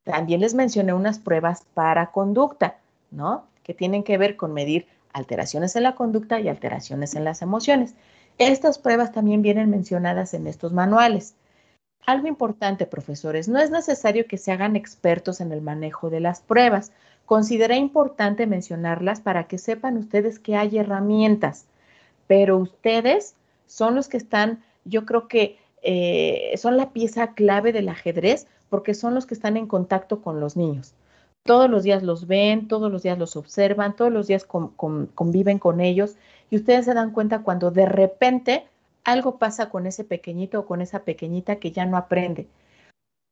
También les mencioné unas pruebas para conducta, ¿no? Que tienen que ver con medir alteraciones en la conducta y alteraciones en las emociones. Estas pruebas también vienen mencionadas en estos manuales. Algo importante, profesores, no es necesario que se hagan expertos en el manejo de las pruebas. Considera importante mencionarlas para que sepan ustedes que hay herramientas, pero ustedes son los que están, yo creo que eh, son la pieza clave del ajedrez porque son los que están en contacto con los niños. Todos los días los ven, todos los días los observan, todos los días conviven con ellos y ustedes se dan cuenta cuando de repente algo pasa con ese pequeñito o con esa pequeñita que ya no aprende.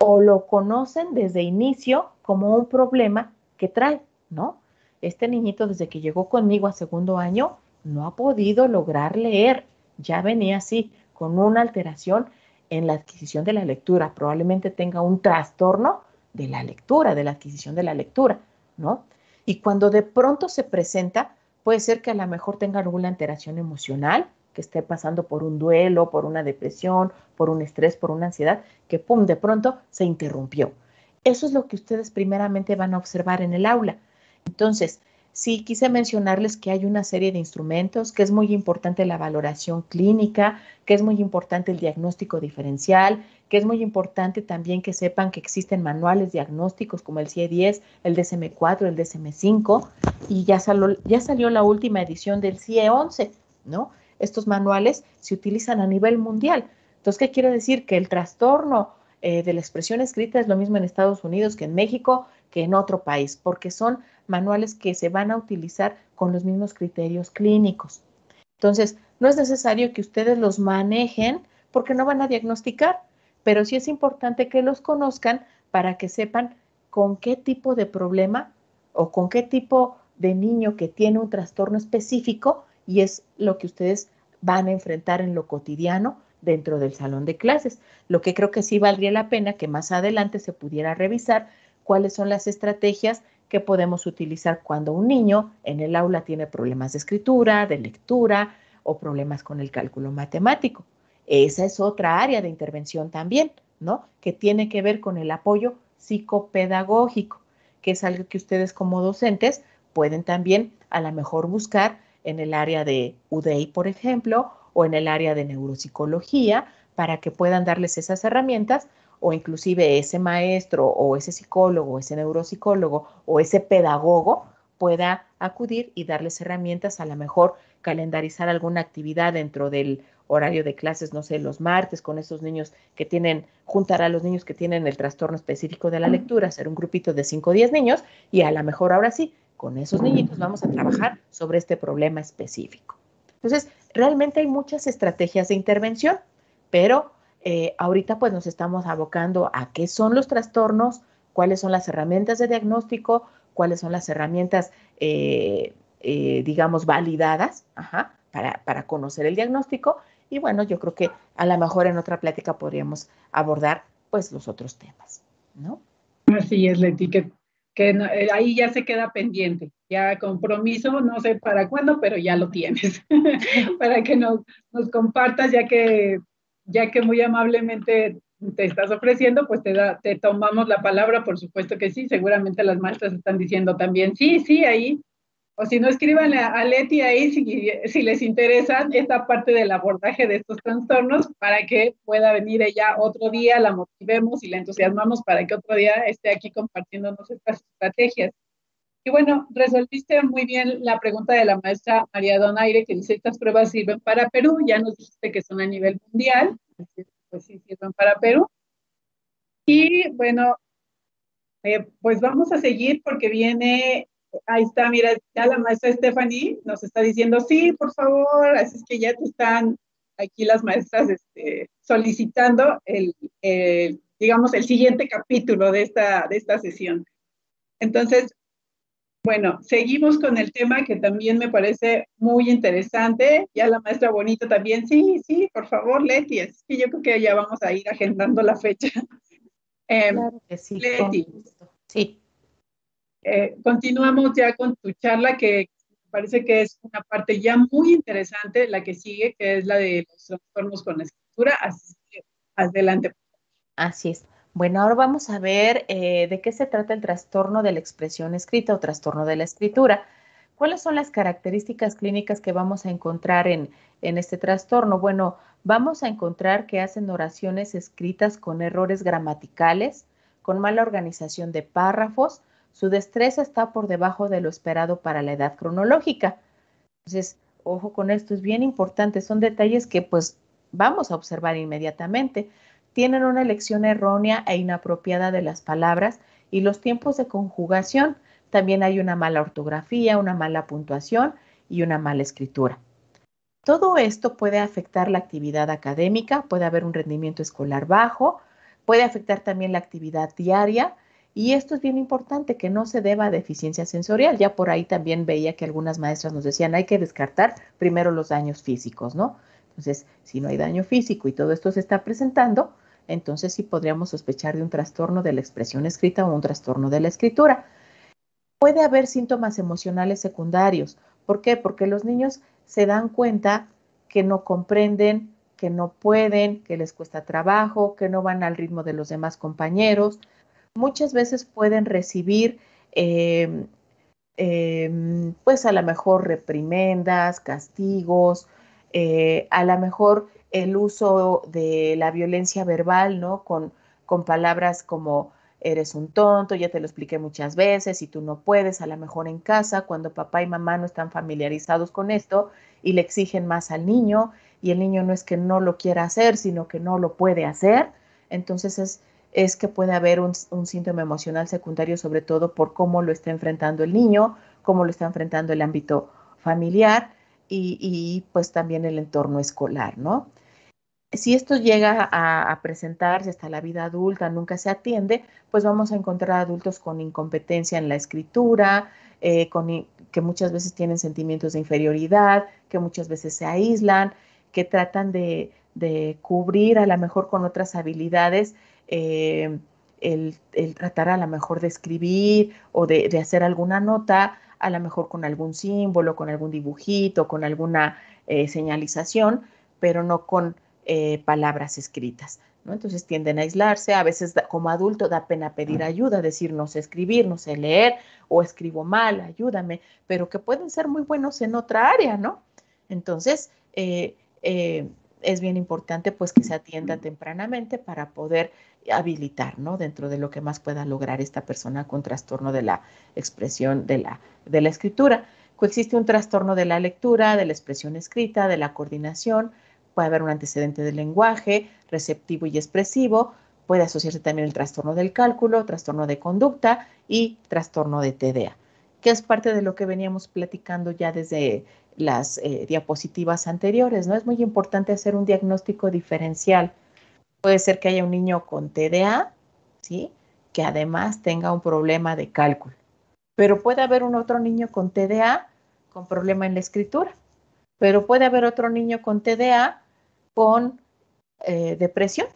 O lo conocen desde inicio como un problema que trae, ¿no? Este niñito desde que llegó conmigo a segundo año no ha podido lograr leer, ya venía así, con una alteración en la adquisición de la lectura, probablemente tenga un trastorno de la lectura, de la adquisición de la lectura, ¿no? Y cuando de pronto se presenta, puede ser que a lo mejor tenga alguna alteración emocional, que esté pasando por un duelo, por una depresión, por un estrés, por una ansiedad, que pum, de pronto se interrumpió. Eso es lo que ustedes primeramente van a observar en el aula. Entonces, Sí, quise mencionarles que hay una serie de instrumentos, que es muy importante la valoración clínica, que es muy importante el diagnóstico diferencial, que es muy importante también que sepan que existen manuales diagnósticos como el CIE-10, el DSM-4, el DSM-5, y ya salió, ya salió la última edición del CIE-11, ¿no? Estos manuales se utilizan a nivel mundial. Entonces, ¿qué quiere decir? Que el trastorno eh, de la expresión escrita es lo mismo en Estados Unidos que en México, que en otro país, porque son manuales que se van a utilizar con los mismos criterios clínicos. Entonces, no es necesario que ustedes los manejen porque no van a diagnosticar, pero sí es importante que los conozcan para que sepan con qué tipo de problema o con qué tipo de niño que tiene un trastorno específico y es lo que ustedes van a enfrentar en lo cotidiano dentro del salón de clases. Lo que creo que sí valdría la pena que más adelante se pudiera revisar cuáles son las estrategias que podemos utilizar cuando un niño en el aula tiene problemas de escritura, de lectura o problemas con el cálculo matemático. esa es otra área de intervención también, ¿no? Que tiene que ver con el apoyo psicopedagógico, que es algo que ustedes como docentes pueden también a lo mejor buscar en el área de UDEI, por ejemplo, o en el área de neuropsicología, para que puedan darles esas herramientas o inclusive ese maestro o ese psicólogo, o ese neuropsicólogo o ese pedagogo pueda acudir y darles herramientas, a lo mejor calendarizar alguna actividad dentro del horario de clases, no sé, los martes con esos niños que tienen, juntar a los niños que tienen el trastorno específico de la lectura, hacer un grupito de 5 o 10 niños y a lo mejor ahora sí, con esos niñitos vamos a trabajar sobre este problema específico. Entonces, realmente hay muchas estrategias de intervención, pero eh, ahorita pues nos estamos abocando a qué son los trastornos, cuáles son las herramientas de diagnóstico, cuáles son las herramientas, eh, eh, digamos, validadas para, para conocer el diagnóstico. Y bueno, yo creo que a lo mejor en otra plática podríamos abordar pues los otros temas, ¿no? Así es, Leti, que, que ahí ya se queda pendiente. Ya compromiso, no sé para cuándo, pero ya lo tienes, [LAUGHS] para que nos compartas, ya que ya que muy amablemente te estás ofreciendo, pues te, da, te tomamos la palabra, por supuesto que sí, seguramente las maestras están diciendo también, sí, sí, ahí, o si no, escriban a, Leti ahí si, si, les interesa esta parte del abordaje de estos trastornos para que pueda venir ella otro día, la motivemos y la entusiasmamos para que otro día esté aquí compartiéndonos estas estrategias. Y bueno, resolviste muy bien la pregunta de la maestra María Donaire, que dice, estas pruebas sirven para Perú, ya nos dijiste que son a nivel mundial, pues sí sirven para Perú. Y bueno, eh, pues vamos a seguir porque viene, ahí está, mira, ya la maestra Stephanie nos está diciendo, sí, por favor, así es que ya te están aquí las maestras este, solicitando el, digamos, el siguiente capítulo de esta, de esta sesión. Entonces, bueno, seguimos con el tema que también me parece muy interesante. Ya la maestra Bonito también, sí, sí, por favor, Leti, es que yo creo que ya vamos a ir agendando la fecha. [LAUGHS] Em, claro que sí. Leti, sí. Eh, continuamos ya con tu charla que parece que es una parte ya muy interesante, la que sigue, que es la de los trastornos con la escritura. Así que adelante. Así es. Bueno, ahora vamos a ver eh, de qué se trata el trastorno de la expresión escrita o trastorno de la escritura. ¿Cuáles son las características clínicas que vamos a encontrar en, en este trastorno? Bueno, vamos a encontrar que hacen oraciones escritas con errores gramaticales, con mala organización de párrafos, su destreza está por debajo de lo esperado para la edad cronológica. Entonces, ojo con esto, es bien importante, son detalles que pues vamos a observar inmediatamente tienen una elección errónea e inapropiada de las palabras y los tiempos de conjugación. También hay una mala ortografía, una mala puntuación y una mala escritura. Todo esto puede afectar la actividad académica, puede haber un rendimiento escolar bajo, puede afectar también la actividad diaria y esto es bien importante, que no se deba a deficiencia sensorial. Ya por ahí también veía que algunas maestras nos decían, hay que descartar primero los daños físicos, ¿no? Entonces, si no hay daño físico y todo esto se está presentando, entonces sí podríamos sospechar de un trastorno de la expresión escrita o un trastorno de la escritura. Puede haber síntomas emocionales secundarios. ¿Por qué? Porque los niños se dan cuenta que no comprenden, que no pueden, que les cuesta trabajo, que no van al ritmo de los demás compañeros. Muchas veces pueden recibir, em, em, pues a lo mejor reprimendas, castigos, eh, a lo mejor el uso de la violencia verbal, ¿no? Con, con palabras como eres un tonto, ya te lo expliqué muchas veces y tú no puedes, a lo mejor en casa, cuando papá y mamá no están familiarizados con esto y le exigen más al niño y el niño no es que no lo quiera hacer, sino que no lo puede hacer, entonces es, es que puede haber un, un síntoma emocional secundario, sobre todo por cómo lo está enfrentando el niño, cómo lo está enfrentando el ámbito familiar y, y pues también el entorno escolar, ¿no? Si esto llega a, presentarse hasta la vida adulta, nunca se atiende, pues vamos a encontrar adultos con incompetencia en la escritura, eh, que muchas veces tienen sentimientos de inferioridad, que muchas veces se aíslan, que tratan de, cubrir a lo mejor con otras habilidades eh, el, tratar a lo mejor de escribir o de, hacer alguna nota, a lo mejor con algún símbolo, con algún dibujito, con alguna eh, señalización, pero no con eh, palabras escritas. ¿no? Entonces tienden a aislarse, a veces como adulto da pena pedir ayuda, decir no sé escribir, no sé leer o escribo mal, ayúdame, pero que pueden ser muy buenos en otra área, ¿no? Entonces, eh, eh, es bien importante pues que se atienda tempranamente para poder habilitar, ¿no? Dentro de lo que más pueda lograr esta persona con trastorno de la expresión de la, de la escritura. Coexiste un trastorno de la lectura, de la expresión escrita, de la coordinación, puede haber un antecedente del lenguaje, receptivo y expresivo, puede asociarse también el trastorno del cálculo, trastorno de conducta y trastorno de TDA, que es parte de lo que veníamos platicando ya desde las eh, diapositivas anteriores, ¿no? Es muy importante hacer un diagnóstico diferencial. Puede ser que haya un niño con TDA, ¿sí? Que además tenga un problema de cálculo. Pero puede haber un otro niño con TDA con problema en la escritura. Pero puede haber otro niño con TDA con eh, depresión,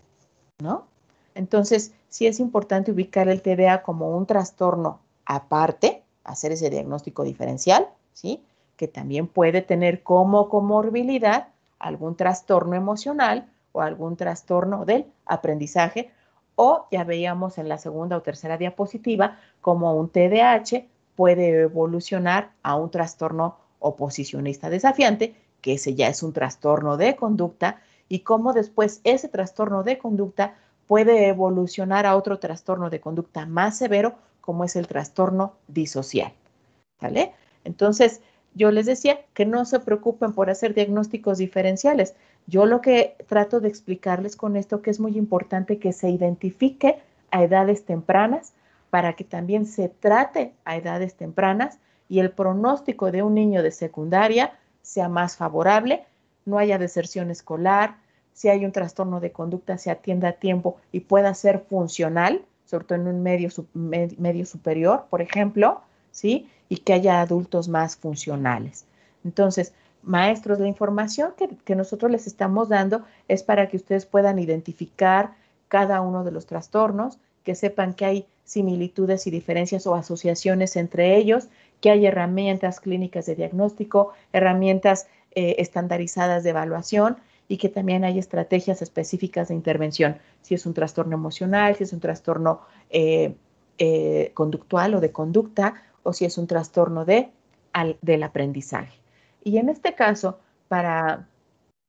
¿no? Entonces, sí es importante ubicar el TDA como un trastorno aparte, hacer ese diagnóstico diferencial, ¿sí? Que también puede tener como comorbilidad algún trastorno emocional o algún trastorno del aprendizaje, o ya veíamos en la segunda o tercera diapositiva como un TDAH puede evolucionar a un trastorno oposicionista desafiante, que ese ya es un trastorno de conducta y cómo después ese trastorno de conducta puede evolucionar a otro trastorno de conducta más severo, como es el trastorno disocial. Entonces, yo les decía que no se preocupen por hacer diagnósticos diferenciales. Yo lo que trato de explicarles con esto que es muy importante que se identifique a edades tempranas para que también se trate a edades tempranas y el pronóstico de un niño de secundaria sea más favorable no haya deserción escolar, si hay un trastorno de conducta se atienda a tiempo y pueda ser funcional, sobre todo en un medio, medio superior, por ejemplo, ¿sí? Y que haya adultos más funcionales. Entonces, maestros, la información que, que nosotros les estamos dando es para que ustedes puedan identificar cada uno de los trastornos, que sepan que hay similitudes y diferencias o asociaciones entre ellos, que hay herramientas clínicas de diagnóstico, herramientas eh, estandarizadas de evaluación y que también hay estrategias específicas de intervención, si es un trastorno emocional, si es un trastorno eh, eh, conductual o de conducta, o si es un trastorno de, del aprendizaje. Y en este caso, para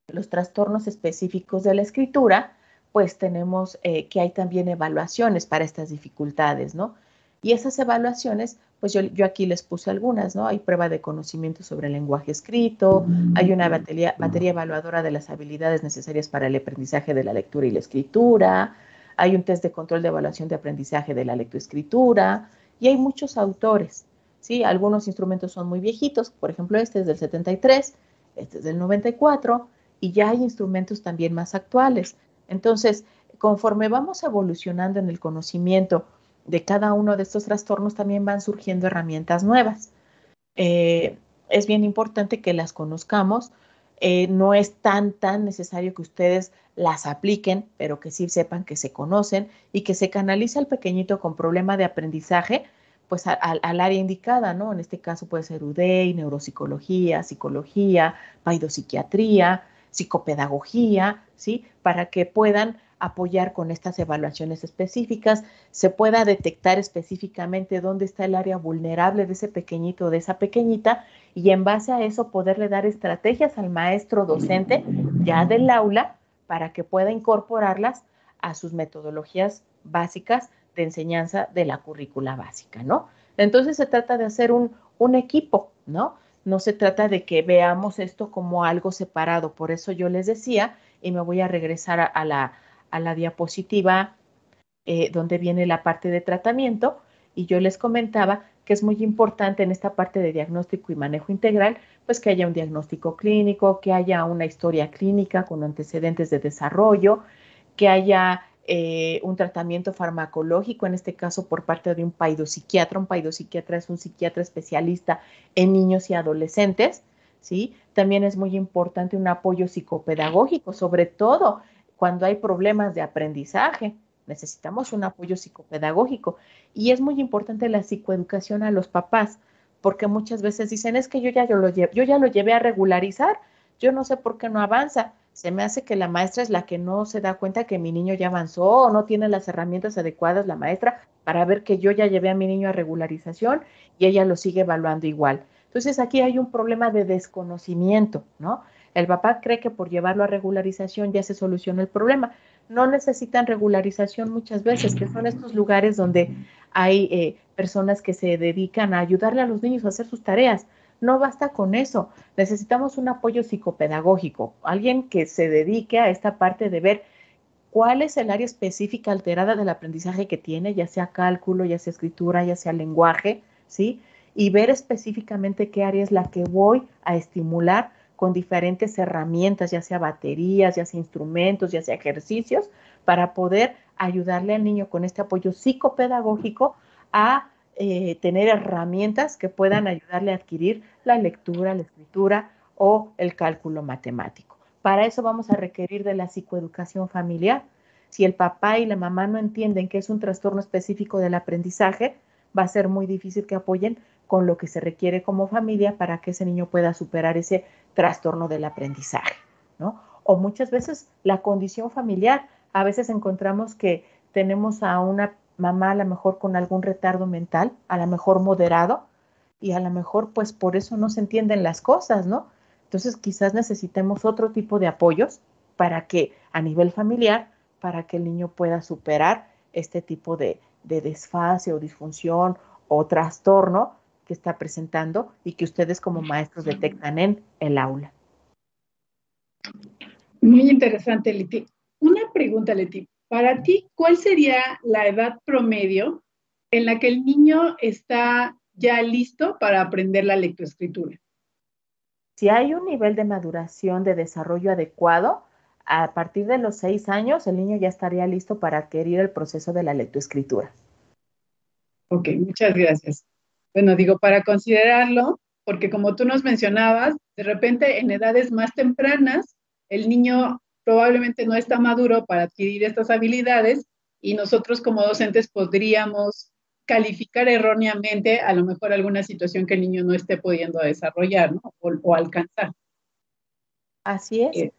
los trastornos específicos de la escritura, pues tenemos que hay también evaluaciones para estas dificultades, ¿no? Y esas evaluaciones, pues yo, aquí les puse algunas, ¿no? Hay prueba de conocimiento sobre el lenguaje escrito, hay una batería, batería evaluadora de las habilidades necesarias para el aprendizaje de la lectura y la escritura, hay un test de control de evaluación de aprendizaje de la lectoescritura, y hay muchos autores, ¿sí? Algunos instrumentos son muy viejitos, por ejemplo, este es del 73, este es del 94, y ya hay instrumentos también más actuales. Entonces, conforme vamos evolucionando en el conocimiento, de cada uno de estos trastornos también van surgiendo herramientas nuevas. Eh, es bien importante que las conozcamos. Eh, no es tan, tan necesario que ustedes las apliquen, pero que sí sepan que se conocen y que se canalice al pequeñito con problema de aprendizaje, pues al área indicada, ¿no? En este caso puede ser UDEI, neuropsicología, psicología, paidopsiquiatría, psicopedagogía, ¿sí? Para que puedan apoyar con estas evaluaciones específicas, se pueda detectar específicamente dónde está el área vulnerable de ese pequeñito o de esa pequeñita y en base a eso poderle dar estrategias al maestro docente ya del aula para que pueda incorporarlas a sus metodologías básicas de enseñanza de la currícula básica, ¿no? Entonces se trata de hacer un, un equipo, ¿no? No se trata de que veamos esto como algo separado. Por eso yo les decía, y me voy a regresar a la, a la diapositiva eh, donde viene la parte de tratamiento y yo les comentaba que es muy importante en esta parte de diagnóstico y manejo integral, pues que haya un diagnóstico clínico, que haya una historia clínica con antecedentes de desarrollo, que haya eh, un tratamiento farmacológico, en este caso por parte de un paidopsiquiatra. Un paidopsiquiatra es un psiquiatra especialista en niños y adolescentes, ¿sí? También es muy importante un apoyo psicopedagógico, sobre todo cuando hay problemas de aprendizaje. Necesitamos un apoyo psicopedagógico y es muy importante la psicoeducación a los papás, porque muchas veces dicen, es que yo ya, yo lo, yo ya lo llevé a regularizar, yo no sé por qué no avanza. Se me hace que la maestra es la que no se da cuenta que mi niño ya avanzó o no tiene las herramientas adecuadas la maestra para ver que yo ya llevé a mi niño a regularización y ella lo sigue evaluando igual. Entonces aquí hay un problema de desconocimiento, ¿no? El papá cree que por llevarlo a regularización ya se soluciona el problema. No necesitan regularización muchas veces, que son estos lugares donde hay eh, personas que se dedican a ayudarle a los niños a hacer sus tareas. No basta con eso. Necesitamos un apoyo psicopedagógico, alguien que se dedique a esta parte de ver cuál es el área específica alterada del aprendizaje que tiene, ya sea cálculo, ya sea escritura, ya sea lenguaje, ¿sí? Y ver específicamente qué área es la que voy a estimular con diferentes herramientas, ya sea baterías, ya sea instrumentos, ya sea ejercicios, para poder ayudarle al niño con este apoyo psicopedagógico a eh, tener herramientas que puedan ayudarle a adquirir la lectura, la escritura o el cálculo matemático. Para eso vamos a requerir de la psicoeducación familiar. Si el papá y la mamá no entienden que es un trastorno específico del aprendizaje, va a ser muy difícil que apoyen con lo que se requiere como familia para que ese niño pueda superar ese trastorno del aprendizaje, ¿no? O muchas veces la condición familiar, a veces encontramos que tenemos a una mamá a lo mejor con algún retardo mental, a lo mejor moderado, y a lo mejor pues por eso no se entienden las cosas, ¿no? Entonces quizás necesitemos otro tipo de apoyos para que a nivel familiar, para que el niño pueda superar este tipo de, de desfase o disfunción o trastorno que está presentando y que ustedes como maestros detectan en el aula. Muy interesante, Leti. Una pregunta, Leti. Para ti, ¿cuál sería la edad promedio en la que el niño está ya listo para aprender la lectoescritura? Si hay un nivel de maduración, de desarrollo adecuado, a partir de los seis años el niño ya estaría listo para adquirir el proceso de la lectoescritura. Ok, muchas gracias. Bueno, digo, para considerarlo, porque como tú nos mencionabas, de repente en edades más tempranas, el niño probablemente no está maduro para adquirir estas habilidades y nosotros como docentes podríamos calificar erróneamente a lo mejor alguna situación que el niño no esté pudiendo desarrollar o, alcanzar. Así es. Eh,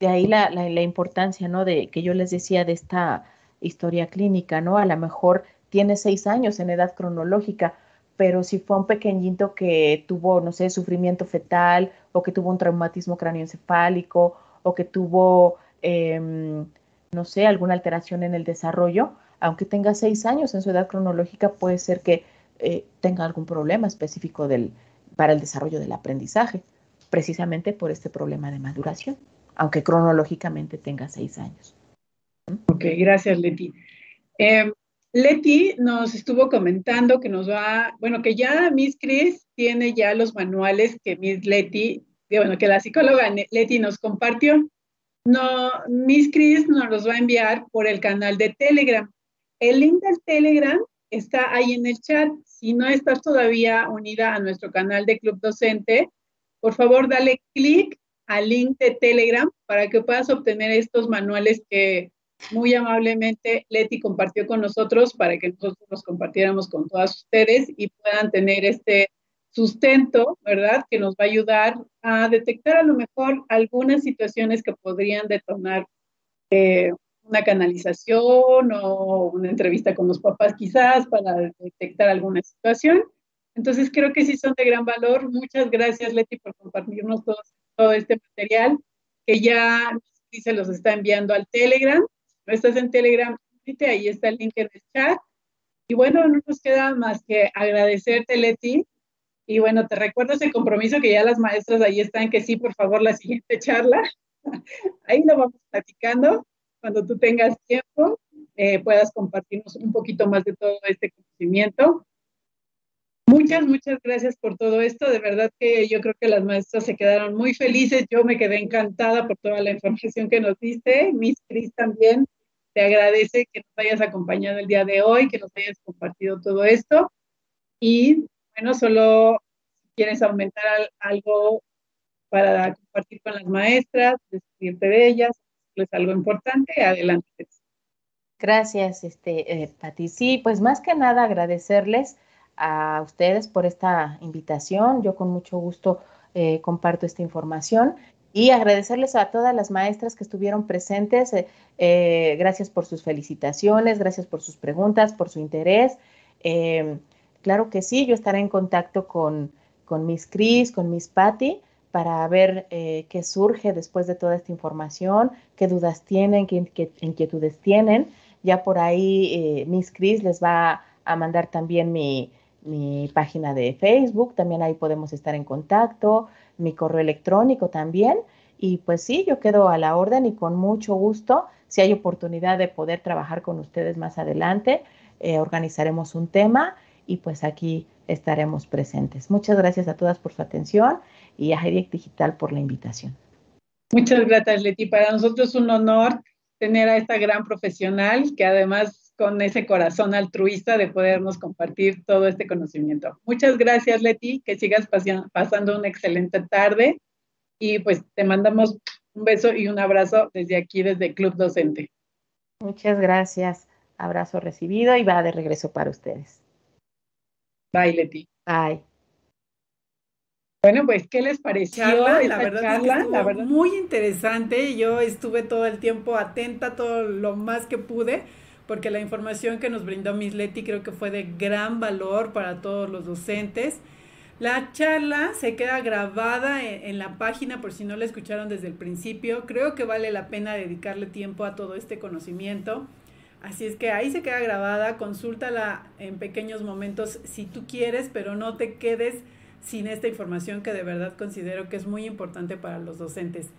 de ahí la, la, importancia, ¿no? De que yo les decía de esta historia clínica, ¿no? A lo mejor tiene seis años en edad cronológica, pero si fue un pequeñito que tuvo, no sé, sufrimiento fetal o que tuvo un traumatismo cráneoencefálico o que tuvo, em, no sé, alguna alteración en el desarrollo, aunque tenga seis años en su edad cronológica, puede ser que eh, tenga algún problema específico del, para el desarrollo del aprendizaje, precisamente por este problema de maduración, aunque cronológicamente tenga seis años. Ok, gracias, Leti. Em, Leti nos estuvo comentando que nos va, bueno, que ya Miss Chris tiene ya los manuales que Miss Leti bueno, que la psicóloga Leti nos compartió. No, Miss Chris nos los va a enviar por el canal de Telegram. El link del Telegram está ahí en el chat. Si no estás todavía unida a nuestro canal de Club Docente, por favor dale clic al link de Telegram para que puedas obtener estos manuales que muy amablemente Leti compartió con nosotros para que nosotros los compartiéramos con todas ustedes y puedan tener este sustento, ¿verdad? Que nos va a ayudar a detectar a lo mejor algunas situaciones que podrían detonar eh, una canalización o una entrevista con los papás quizás para detectar alguna situación. Entonces creo que sí son de gran valor. Muchas gracias Leti por compartirnos todo, todo este material que ya se los está enviando al Telegram. No estás en Telegram, ahí está el link en el chat. Y bueno, no nos queda más que agradecerte Leti y bueno, te recuerdo ese compromiso que ya las maestras ahí están, que sí, por favor, la siguiente charla. [LAUGHS] Ahí lo vamos platicando. Cuando tú tengas tiempo, eh, puedas compartirnos un poquito más de todo este conocimiento. Muchas, muchas gracias por todo esto. De verdad que yo creo que las maestras se quedaron muy felices. Yo me quedé encantada por toda la información que nos diste. Miss Cris también te agradece que nos hayas acompañado el día de hoy, que nos hayas compartido todo esto. Y bueno, solo quieres aumentar algo para compartir con las maestras, despedirte de ellas, es algo importante, adelante. Gracias, este, eh, Pati. Sí, pues más que nada agradecerles a ustedes por esta invitación. Yo con mucho gusto eh, comparto esta información y agradecerles a todas las maestras que estuvieron presentes. Eh, eh, gracias por sus felicitaciones, gracias por sus preguntas, por su interés. Em, claro que sí, yo estaré en contacto con, con Miss Cris, con Miss Patty, para ver eh, qué surge después de toda esta información, qué dudas tienen, qué, inquietudes tienen. Ya por ahí Miss Cris les va a mandar también mi, mi página de Facebook, también ahí podemos estar en contacto mi correo electrónico también. Y pues sí, yo quedo a la orden y con mucho gusto, si hay oportunidad de poder trabajar con ustedes más adelante, eh, organizaremos un tema y pues aquí estaremos presentes. Muchas gracias a todas por su atención y a Heidi Digital por la invitación. Muchas gracias, Leti. Para nosotros es un honor tener a esta gran profesional que además con ese corazón altruista de podernos compartir todo este conocimiento. Muchas gracias, Leti, que sigas pasando una excelente tarde y pues te mandamos un beso y un abrazo desde aquí, desde Club Docente. Muchas gracias. Abrazo recibido y va de regreso para ustedes. Bye, Leti. Bye. Bueno, pues, ¿qué les pareció charla, la verdad la verdad. muy interesante. Yo estuve todo el tiempo atenta, todo lo más que pude porque la información que nos brindó Miss Leti creo que fue de gran valor para todos los docentes. La charla se queda grabada en, la página por si no la escucharon desde el principio. Creo que vale la pena dedicarle tiempo a todo este conocimiento. Así es que ahí se queda grabada, consúltala en pequeños momentos si tú quieres, pero no te quedes sin esta información que de verdad considero que es muy importante para los docentes.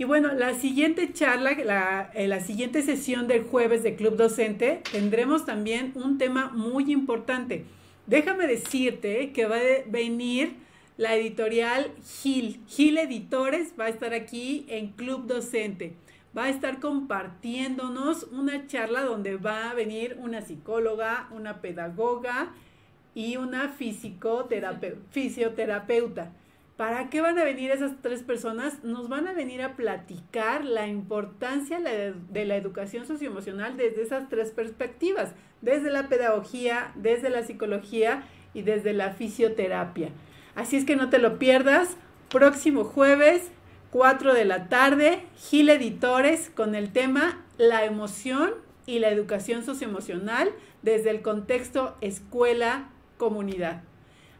Y bueno, la siguiente charla, la, eh, la siguiente sesión del jueves de Club Docente, tendremos también un tema muy importante. Déjame decirte que va a venir la editorial Gil. Gil Editores va a estar aquí en Club Docente. Va a estar compartiéndonos una charla donde va a venir una psicóloga, una pedagoga y una fisioterapeuta. ¿Para qué van a venir esas tres personas? Nos van a venir a platicar la importancia de la educación socioemocional desde esas tres perspectivas, desde la pedagogía, desde la psicología y desde la fisioterapia. Así es que no te lo pierdas. Próximo jueves, 4 de la tarde, Gil Editores con el tema La emoción y la educación socioemocional desde el contexto escuela-comunidad.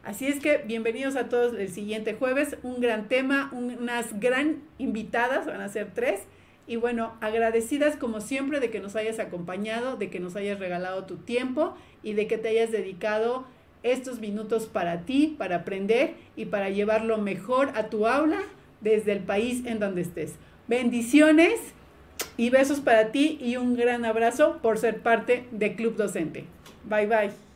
Así es que bienvenidos a todos el siguiente jueves, un gran tema, unas gran invitadas, van a ser tres. Y bueno, agradecidas como siempre de que nos hayas acompañado, de que nos hayas regalado tu tiempo y de que te hayas dedicado estos minutos para ti, para aprender y para llevarlo mejor a tu aula desde el país en donde estés. Bendiciones y besos para ti y un gran abrazo por ser parte de Club Docente. Bye bye.